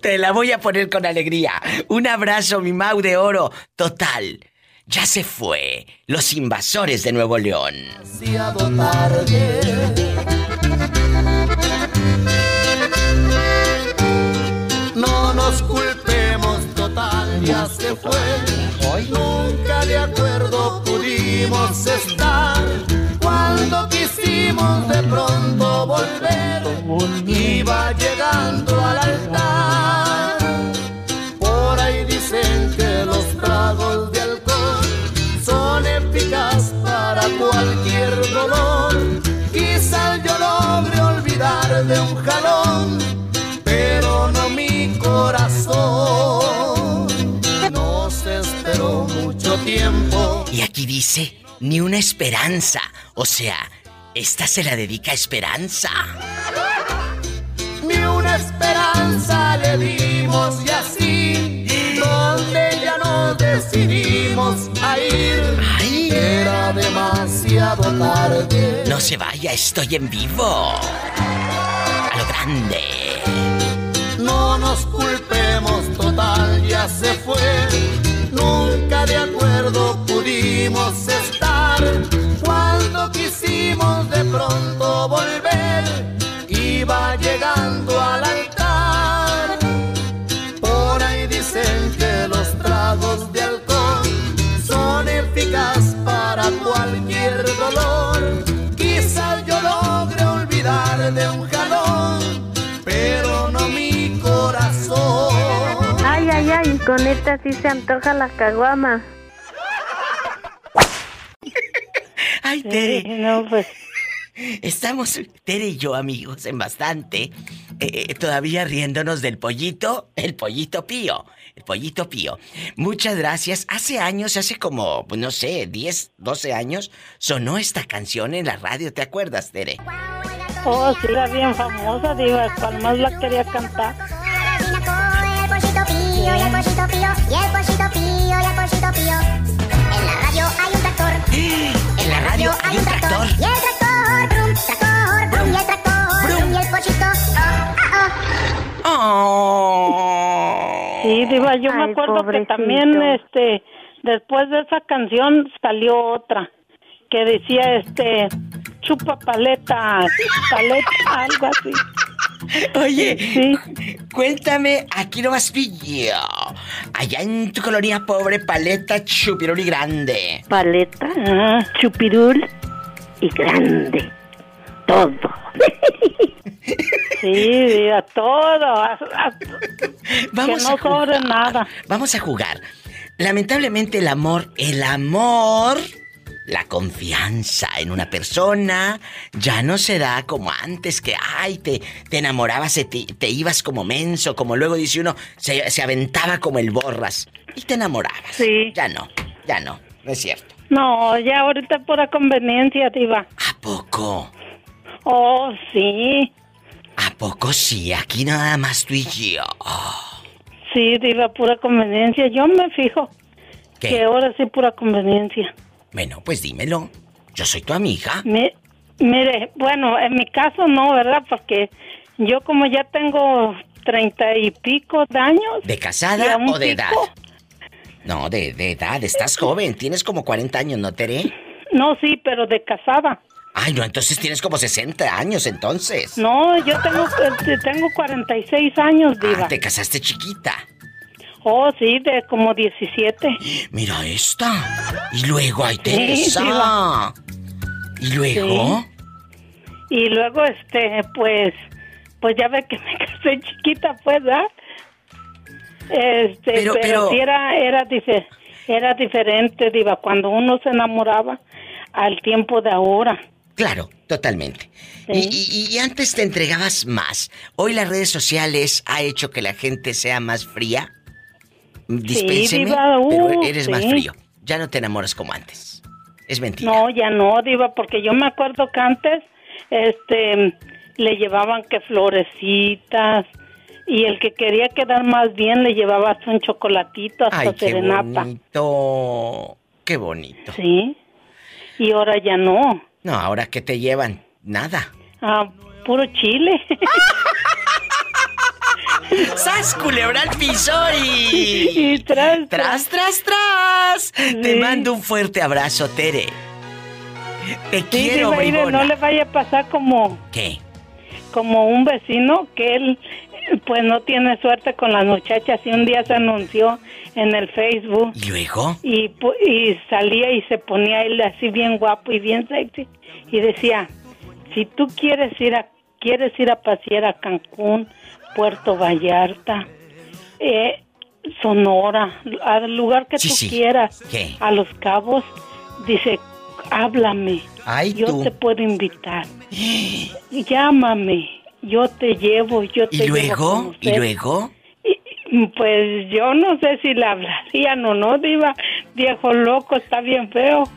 Te la voy a poner con alegría. Un abrazo, mi Mau de oro. Total. Ya se fue. Los invasores de Nuevo León. No nos culpemos, total, ya se fue. Nunca de acuerdo pudimos estar. Quisimos de pronto volver, iba llegando al altar. Por ahí dicen que los tragos de alcohol son eficaz para cualquier dolor. Quizás yo logre olvidar de un jalón, pero no mi corazón. No se esperó mucho tiempo. Y aquí dice, ni una esperanza. O sea, esta se la dedica a Esperanza. Ni una esperanza le dimos y así, donde ya nos decidimos a ir. Era demasiado tarde. No se vaya, estoy en vivo. A lo grande. No nos culpemos, total, ya se fue. Con esta sí se antoja la caguama. *laughs* Ay, Tere. no, pues. Estamos, Tere y yo, amigos, en bastante. eh, todavía riéndonos del pollito, el pollito pío. El pollito pío. Muchas gracias. Hace años, hace como, pues, no sé, 10, 12 años, sonó esta canción en la radio. ¿Te acuerdas, Tere? Oh, sí, era bien famosa, diva. Cual más la quería cantar. el pollito pío, y el pollito pío, y el pollito pío. En la radio hay un tractor. *gasps* En la radio hay un tractor. Y el tractor, brum, tractor, brum, y el tractor, brum, y el pollito. Oh, oh, oh. Sí, diva, yo me Ay, acuerdo que pobrecito. también, este, después de esa canción salió otra que decía, este, chupa paleta, paleta, algo así. Oye, cuéntame, aquí no vas pillo. Allá en tu colonia pobre, paleta chupiruli grande. Paleta, chupirul y grande. Todo. *laughs* Sí, todo. a- a- Vamos que no a jugar. sobre nada. Vamos a jugar. Lamentablemente el amor, el amor, la confianza en una persona ya no se da como antes que, ay, te, te enamorabas, te, te ibas como menso, como luego dice uno, se, se aventaba como el borras y te enamorabas. Sí. Ya no, ya no, no es cierto. No, ya ahorita pura conveniencia, diva. ¿A poco? Oh, sí. ¿A poco sí? Aquí nada más tú y yo. Sí, diva, pura conveniencia. Yo me fijo ¿Qué? que ahora sí pura conveniencia. Bueno, pues dímelo. Yo soy tu amiga. Mi- mire, bueno, en mi caso no, ¿verdad? Porque yo como ya tengo treinta y pico de años. ¿De casada o de pico, edad? No, de, de edad. Estás joven. Tienes como 40 años, ¿no, Tere? No, sí, pero de casada. Ay, no, entonces tienes como 60 años, entonces. No, yo tengo, eh, tengo 46 años, diva. Ah, te casaste chiquita. Oh, sí, de como 17. Mira esta. Y luego, ay, Sí, Teresa. diva. ¿Y luego? Y luego, este, pues, pues ya ve que me *laughs* casé chiquita, pues, ¿verdad? Este, Pero- pero, pero- sí era, era, era diferente, diva, cuando uno se enamoraba al tiempo de ahora. Claro, totalmente. Y, y- y antes te entregabas más. Hoy las redes sociales ha hecho que la gente sea más fría. Dispénseme, diva, uh, pero eres más sí. frío. Ya no te enamoras como antes. Es mentira. No, ya no, Diva, porque yo me acuerdo que antes este le llevaban que florecitas y el que quería quedar más bien le llevaba hasta un chocolatito hasta Ay, qué serenata. bonito. Qué bonito. Sí. Y ahora ya no. No, ahora ¿qué te llevan? Nada. Ah, puro chile. *laughs* ¡Sas, culebra al piso y... *laughs* Y tras, tras, tras, tras. Te Sí. mando un fuerte abrazo, Tere. Te Sí, quiero, bribona. no le vaya a pasar como ¿Qué? como un vecino que él pues no tiene suerte con las muchachas y un día se anunció en el Facebook ¿Y luego? y, y salía y se ponía él así bien guapo y bien sexy y decía si tú quieres ir a quieres ir a pasear a Cancún Puerto Vallarta eh, Sonora al lugar que Sí, tú sí. quieras ¿Qué? a Los Cabos dice háblame Ay, yo tú. te puedo invitar *gasps* llámame yo te llevo yo te ¿Y llevo luego? ¿Y conocer". luego? Pues yo no sé si le hablarían o no, Diva. Viejo loco, está bien feo. *laughs*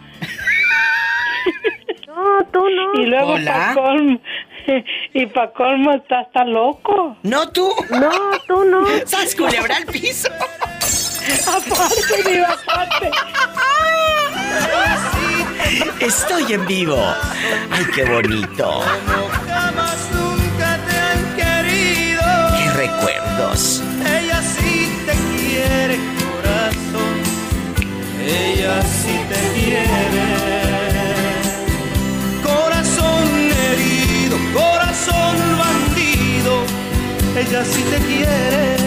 No, tú no. Y luego Hola. para colmo, *laughs* y para colmo está hasta loco. ¿No tú? No, tú no. *laughs* ¡Sas, culebra al piso! *laughs* Aparte, Diva, aparte. Estoy en vivo. ¡Ay, qué bonito! Jamás nunca te han querido. ¡Qué recuerdos! Ella sí te quiere, corazón. Ella sí te quiere. Corazón bandido. Ella sí te quiere.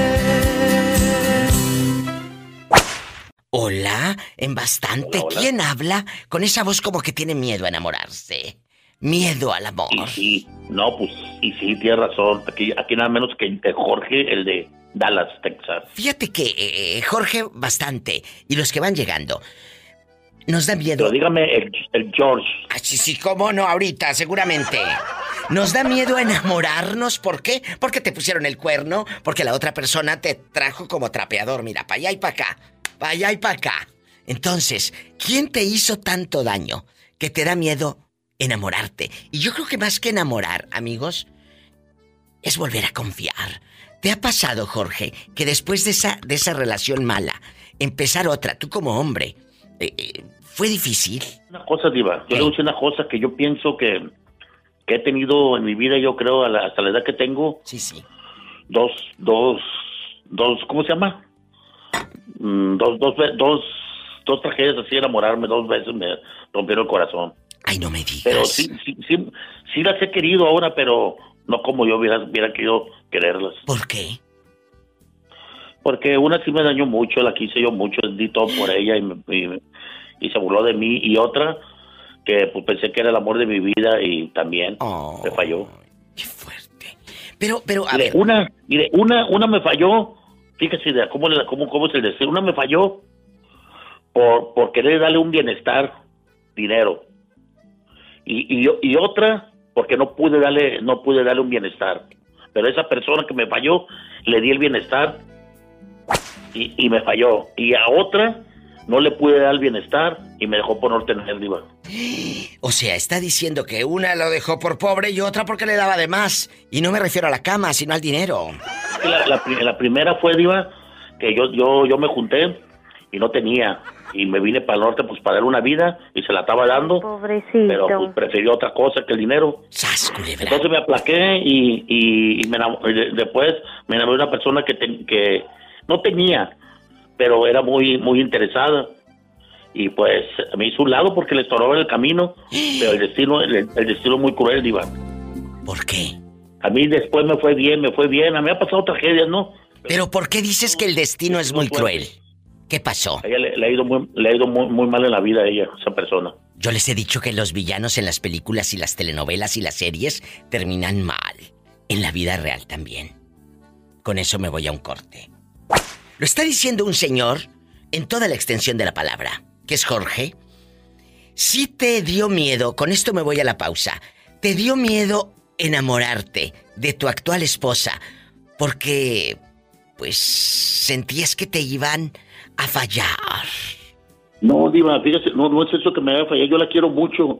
Hola, en bastante. ¿Quién habla con esa voz como que tiene miedo a enamorarse? Miedo al amor. Y sí, no, pues, y sí, tienes razón. Aquí, aquí nada menos que que Jorge, el de Dallas, Texas. Fíjate que eh, Jorge, bastante. Y los que van llegando. Nos da miedo. Pero dígame el, el George. Ah, sí, sí, cómo no, ahorita, seguramente. Nos da miedo enamorarnos, ¿por qué? Porque te pusieron el cuerno, porque la otra persona te trajo como trapeador, mira, para allá y para acá, para allá y para acá. Entonces, ¿quién te hizo tanto daño que te da miedo enamorarte? Y yo creo que más que enamorar, amigos, es volver a confiar. ¿Te ha pasado, Jorge, que después de esa, de esa relación mala, empezar otra, tú como hombre, eh, eh, fue difícil? Una cosa, Diva. Yo le voy a decir una cosa que yo pienso que, que he tenido en mi vida, yo creo, a la- hasta la edad que tengo. Sí, sí. Dos, dos, dos, ¿cómo se llama? Mm, dos, dos, dos, dos tragedias así, enamorarme dos veces me rompieron el corazón. Ay, no me digas. Pero sí, sí, sí, sí las he querido ahora, pero no como yo hubiera, hubiera querido quererlas. ¿Por qué? Porque una sí me dañó mucho, la quise yo mucho, di todo por ella y, me- y- y se burló de mí. Y otra que pues, pensé que era el amor de mi vida y también Oh. me falló. Pero, pero, a Mire, ver. Una, mire, una, una me falló, fíjese de cómo, cómo, cómo es el destino, una me falló por, por querer darle un bienestar, dinero. Y, y, y otra porque no pude darle, no pude darle un bienestar. Pero esa persona que me falló, le di el bienestar y, y me falló. Y a otra no le pude dar el bienestar y me dejó por no tener diva. *gasps* O sea, está diciendo que una lo dejó por pobre y otra porque le daba de más. Y no me refiero a la cama, sino al dinero. La, la pri- la primera fue, Diva, que yo, yo, yo me junté y no tenía. Y me vine para el norte pues para dar una vida y se la estaba dando. Pobrecito. Pero pues prefirió otra cosa que el dinero. Entonces me aplaqué y, y, y me enamo- y de- después me enamoré de una persona que, ten- que no tenía, pero era muy, muy interesada. Y pues me hizo un lado porque le estorbaba el camino, pero el destino, el, el destino es muy cruel, Diva. ¿Por qué? A mí después me fue bien, me fue bien. A mí me ha pasado tragedias, ¿no? Pero ¿por qué dices que el destino es muy cruel? ¿Qué pasó? A ella le, le ha ido, muy, le ha ido muy, muy mal en la vida a ella, esa persona. Yo les he dicho que los villanos en las películas y las telenovelas y las series terminan mal. En la vida real también. Con eso me voy a un corte. Lo está diciendo un señor en toda la extensión de la palabra, que es Jorge. Si te dio miedo, con esto me voy a la pausa, te dio miedo enamorarte de tu actual esposa porque, pues, sentías que te iban a fallar. No, Diva, fíjese, no, no es eso que me haya fallado, yo la quiero mucho,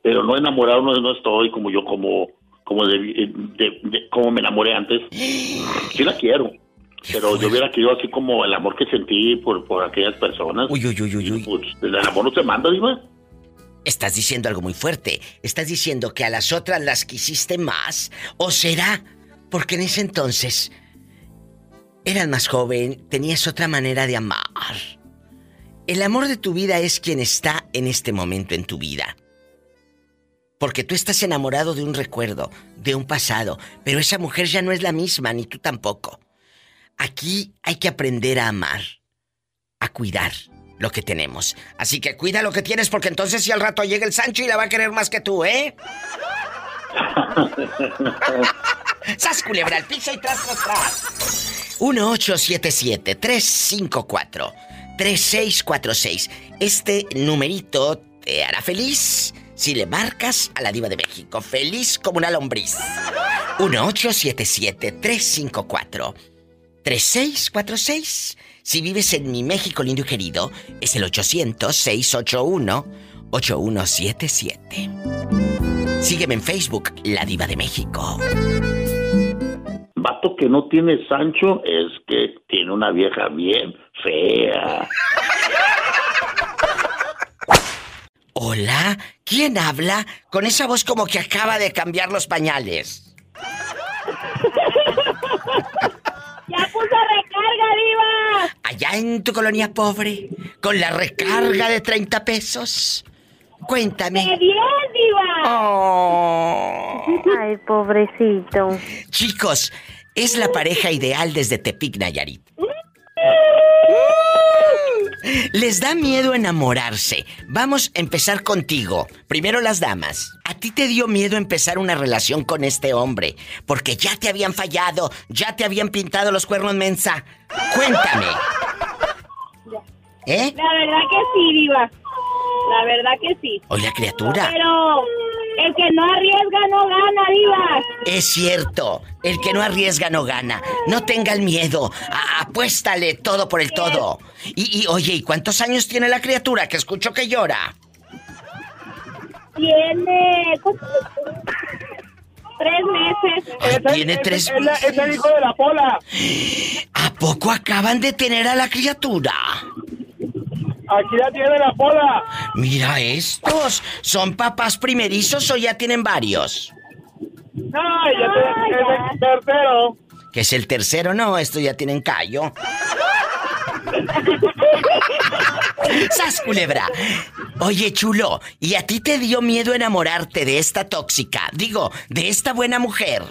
pero no enamorado no, estoy como yo, como como de, como me enamoré antes. Sí la quiero. Pero yo hubiera querido así como el amor que sentí por, por aquellas personas. Uy, uy, uy, uy, uy. Pues, el amor no se manda, Diva. Estás diciendo algo muy fuerte. Estás diciendo que a las otras las quisiste más. ¿O será? Porque en ese entonces eras más joven, tenías otra manera de amar. El amor de tu vida es quien está en este momento en tu vida. Porque tú estás enamorado de un recuerdo, de un pasado, pero esa mujer ya no es la misma, ni tú tampoco. Aquí hay que aprender a amar, a cuidar lo que tenemos. Así que cuida lo que tienes porque entonces si al rato llega el Sancho y la va a querer más que tú, ¿eh? *laughs* ¡Sas culebra al piso y tras, tras, tras! 1877-354-3646. Este numerito te hará feliz si le marcas a la diva de México. Feliz como una lombriz. 1877-354-3646. Si vives en mi México lindo y querido, es el 800-681-8177. Sígueme en Facebook, La Diva de México. Vato que no tiene Sancho es que tiene una vieja bien fea. Hola, ¿quién habla? Con esa voz como que acaba de cambiar los pañales. Allá en tu colonia pobre, con la recarga de 30 pesos. Cuéntame. ¡Qué bien, Diva! Oh. Ay, pobrecito. Chicos, es la pareja ideal desde Tepic, Nayarit. Les da miedo enamorarse. Vamos a empezar contigo. Primero las damas. ¿A ti te dio miedo empezar una relación con este hombre? Porque ya te habían fallado, ya te habían pintado los cuernos mensa. Cuéntame. ¿Eh? La verdad que sí, Diva. La verdad que sí. Oye, criatura. Pero el que no arriesga no gana, Diva. Es cierto, el que no arriesga no gana. No tenga el miedo. apuéstale todo por el todo. Y, y, oye, ¿y cuántos años tiene la criatura que escucho que llora? Tiene. Tres meses. tiene tres meses. Es, el hijo de la pola. ¿A poco acaban de tener a la criatura? Aquí ya tiene la pola. Mira estos. ¿Son papás primerizos o ya tienen varios? No, ya, es el tercero. ¿Qué es el tercero? No, estos ya tienen callo. *laughs* ¡Sas, culebra! Oye, chulo, ¿y a ti te dio miedo enamorarte de esta tóxica? Digo, de esta buena mujer.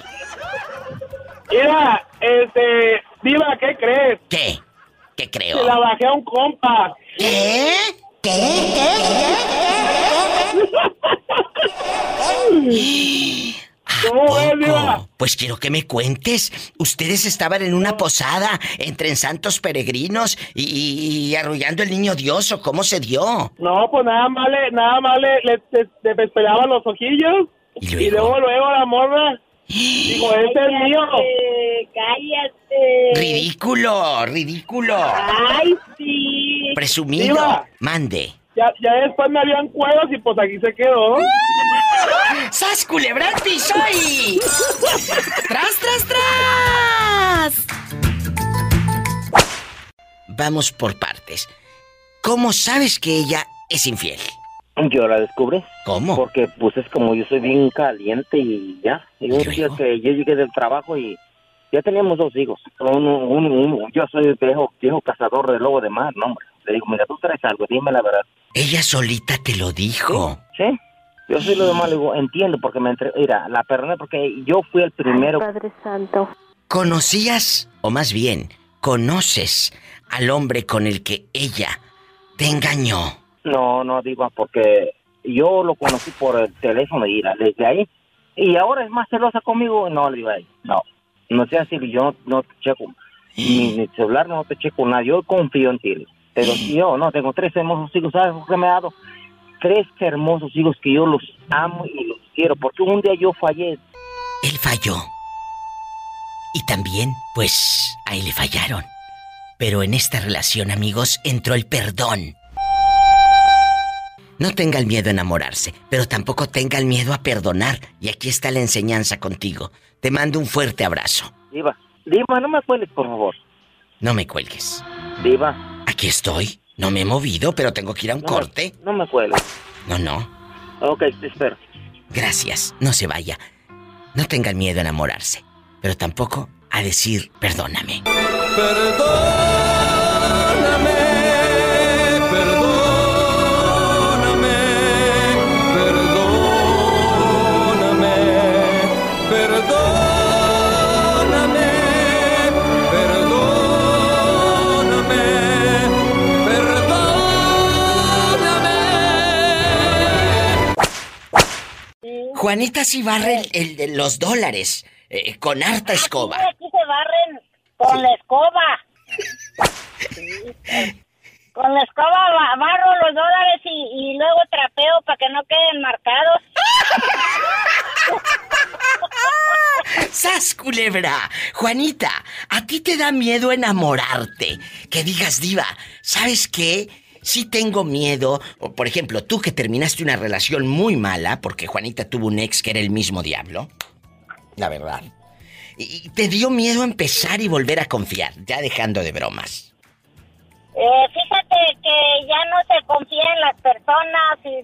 Mira, este, Diva, ¿qué crees? ¿Qué? ¿Qué creo? Se la bajé a un compa. ¿Qué? ¿Qué? ¿Qué? ¿Qué? ¿A Pues quiero que me cuentes. Ustedes estaban en una posada entre santos peregrinos y, arrullando el niño Dios, ¿o cómo se dio? No, pues nada más le, nada más le, le, los ojillos. ¿Y luego? luego, la morra. Digo, este es mío. Cállate. Ridículo, ridículo. Ay, sí. Presumido. Mande. Ya, ya después me habían cueros y pues aquí se quedó. *laughs* ¡Sas culebra al piso y... *laughs* ¡Tras, tras, tras! Vamos por partes. ¿Cómo sabes que ella es infiel? Yo la descubrí. ¿Cómo? Porque pues es como yo soy bien caliente y ya. Y un día que yo llegué del trabajo y ya teníamos dos hijos. Uno, yo soy viejo, viejo cazador de lobo de mar, no hombre. Le digo, mira, tú traes algo, dime la verdad. Ella solita te lo dijo. Sí. Yo soy lo demás, le digo, entiendo porque me entre... Mira, la perdoné porque yo fui el primero. Padre Santo. ¿Conocías, o más bien, conoces al hombre con el que ella te engañó? No, no digo, porque yo lo conocí por el teléfono y desde ahí. Y ahora es más celosa conmigo. No, le digo ahí, no. No sea así, yo no, no te checo. Mi, celular no te checo nada. Yo confío en ti. Pero yo no, tengo tres hermosos hijos, ¿sabes qué me ha dado? Tres hermosos hijos que yo los amo y los quiero, porque un día yo fallé. Él falló. Y también, pues, a él le fallaron. Pero en esta relación, amigos, entró el perdón. No tenga el miedo a enamorarse, pero tampoco tenga el miedo a perdonar. Y aquí está la enseñanza contigo. Te mando un fuerte abrazo. Diva, Diva, no me cuelgues, por favor. No me cuelgues. Diva. Aquí estoy. No me he movido, pero tengo que ir a un corte. no me cuelgues. No, no. Ok, te espero. Gracias. No se vaya. No tenga el miedo a enamorarse, pero tampoco a decir. Perdóname, perdóname, Juanita sí barre el, el de los dólares eh, con harta escoba. Aquí se barren con la escoba. Con la escoba ba- barro los dólares y, y luego trapeo para que no queden marcados. ¡Sas, culebra! Juanita, ¿a ti te da miedo enamorarte? Que digas, diva, ¿sabes qué? Sí tengo miedo. Por ejemplo, tú que terminaste una relación muy mala, porque Juanita tuvo un ex que era el mismo diablo. La verdad. Y te dio miedo empezar y volver a confiar, ya dejando de bromas. Eh, fíjate que ya no se confía en las personas y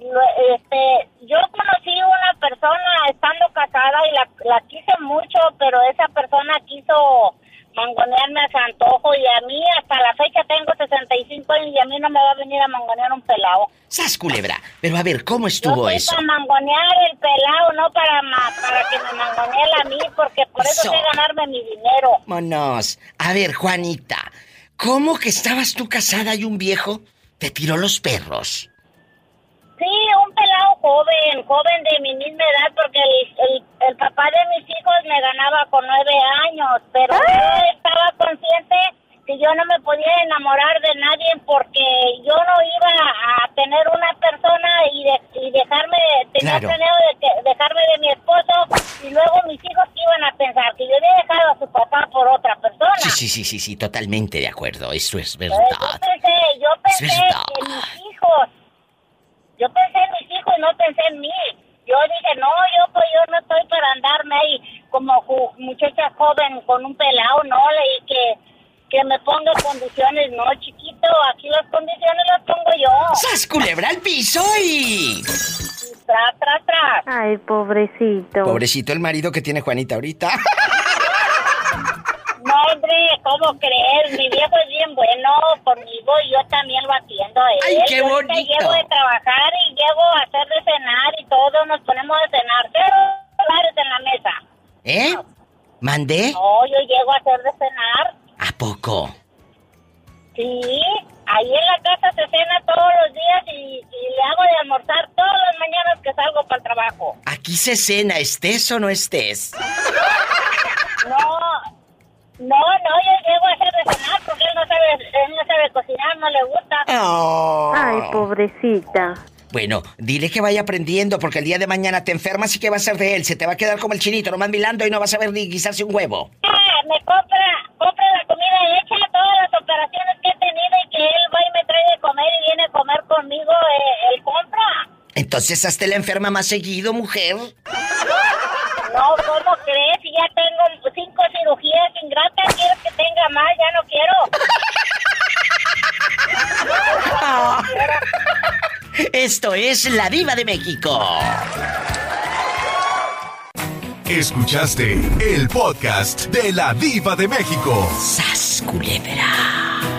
este yo conocí una persona estando casada y la, la quise mucho pero esa persona quiso mangonearme a su antojo y a mí hasta la fecha tengo 65 años y a mí no me va a venir a mangonear un pelado. ¡Sas, culebra! Pero a ver, ¿cómo Yo estuvo estoy eso? para mangonear el pelado, no para, ma- para que me mangonee a mí porque por eso Eso. sé ganarme mi dinero. Vámonos. A ver, Juanita, ¿cómo que estabas tú casada y un viejo te tiró los perros? Pelado joven, joven de mi misma edad, porque el, el, el papá de mis hijos me ganaba con nueve años, pero yo estaba consciente que yo no me podía enamorar de nadie porque yo no iba a tener una persona y, de- y dejarme, tenía Claro. de que- dejarme de mi esposo y luego mis hijos que iban a pensar que yo había dejado a su papá por otra persona. Sí, sí, sí, sí, sí, totalmente de acuerdo. Eso es Pues, yo verdad. pensé, yo pensé verdad. en mis hijos. Yo pensé en mis hijos y no pensé en mí. Yo dije, no, yo pues yo no estoy para andarme ahí como ju- muchacha joven con un pelado, no, y que, que me ponga condiciones, no, chiquito, aquí las condiciones las pongo yo. ¡Sas, culebra al piso y... Tras, tras, tras. Ay, pobrecito. Pobrecito el marido que tiene Juanita ahorita. *laughs* Hombre, ¿cómo crees? Mi viejo es bien bueno conmigo y yo también lo atiendo a él. ¡Ay, qué Yo bonito! Llego de trabajar y llego a hacer de cenar y todo, nos ponemos a cenar. Cero dólares en la mesa. ¿Eh? ¿Mandé? No, yo llego a hacer de cenar. ¿A poco? Sí, ahí en la casa se cena todos los días y, y le hago de almorzar todas las mañanas que salgo para el trabajo. Aquí se cena, estés o no estés. No, no, no, yo llego a hacer de cenar porque él no sabe, él no sabe cocinar, no le gusta. Oh. Ay, pobrecita. Bueno, dile que vaya aprendiendo porque el día de mañana te enfermas y ¿qué va a ser de él? Se te va a quedar como el chinito, nomás milando y no vas a ver ni guisarse un huevo. Ah, me compra, compra la comida hecha, todas las operaciones que he tenido y que él va y me trae de comer y viene a comer conmigo, eh, él compra. Entonces hazte la enferma más seguido, mujer. No, ¿cómo crees? Si ya tengo cinco cirugías ingratas, ¿quieres que tenga más? Ya no quiero. *laughs* Esto es La Diva de México. Escuchaste el podcast de la Diva de México. ¡Sas, culebra!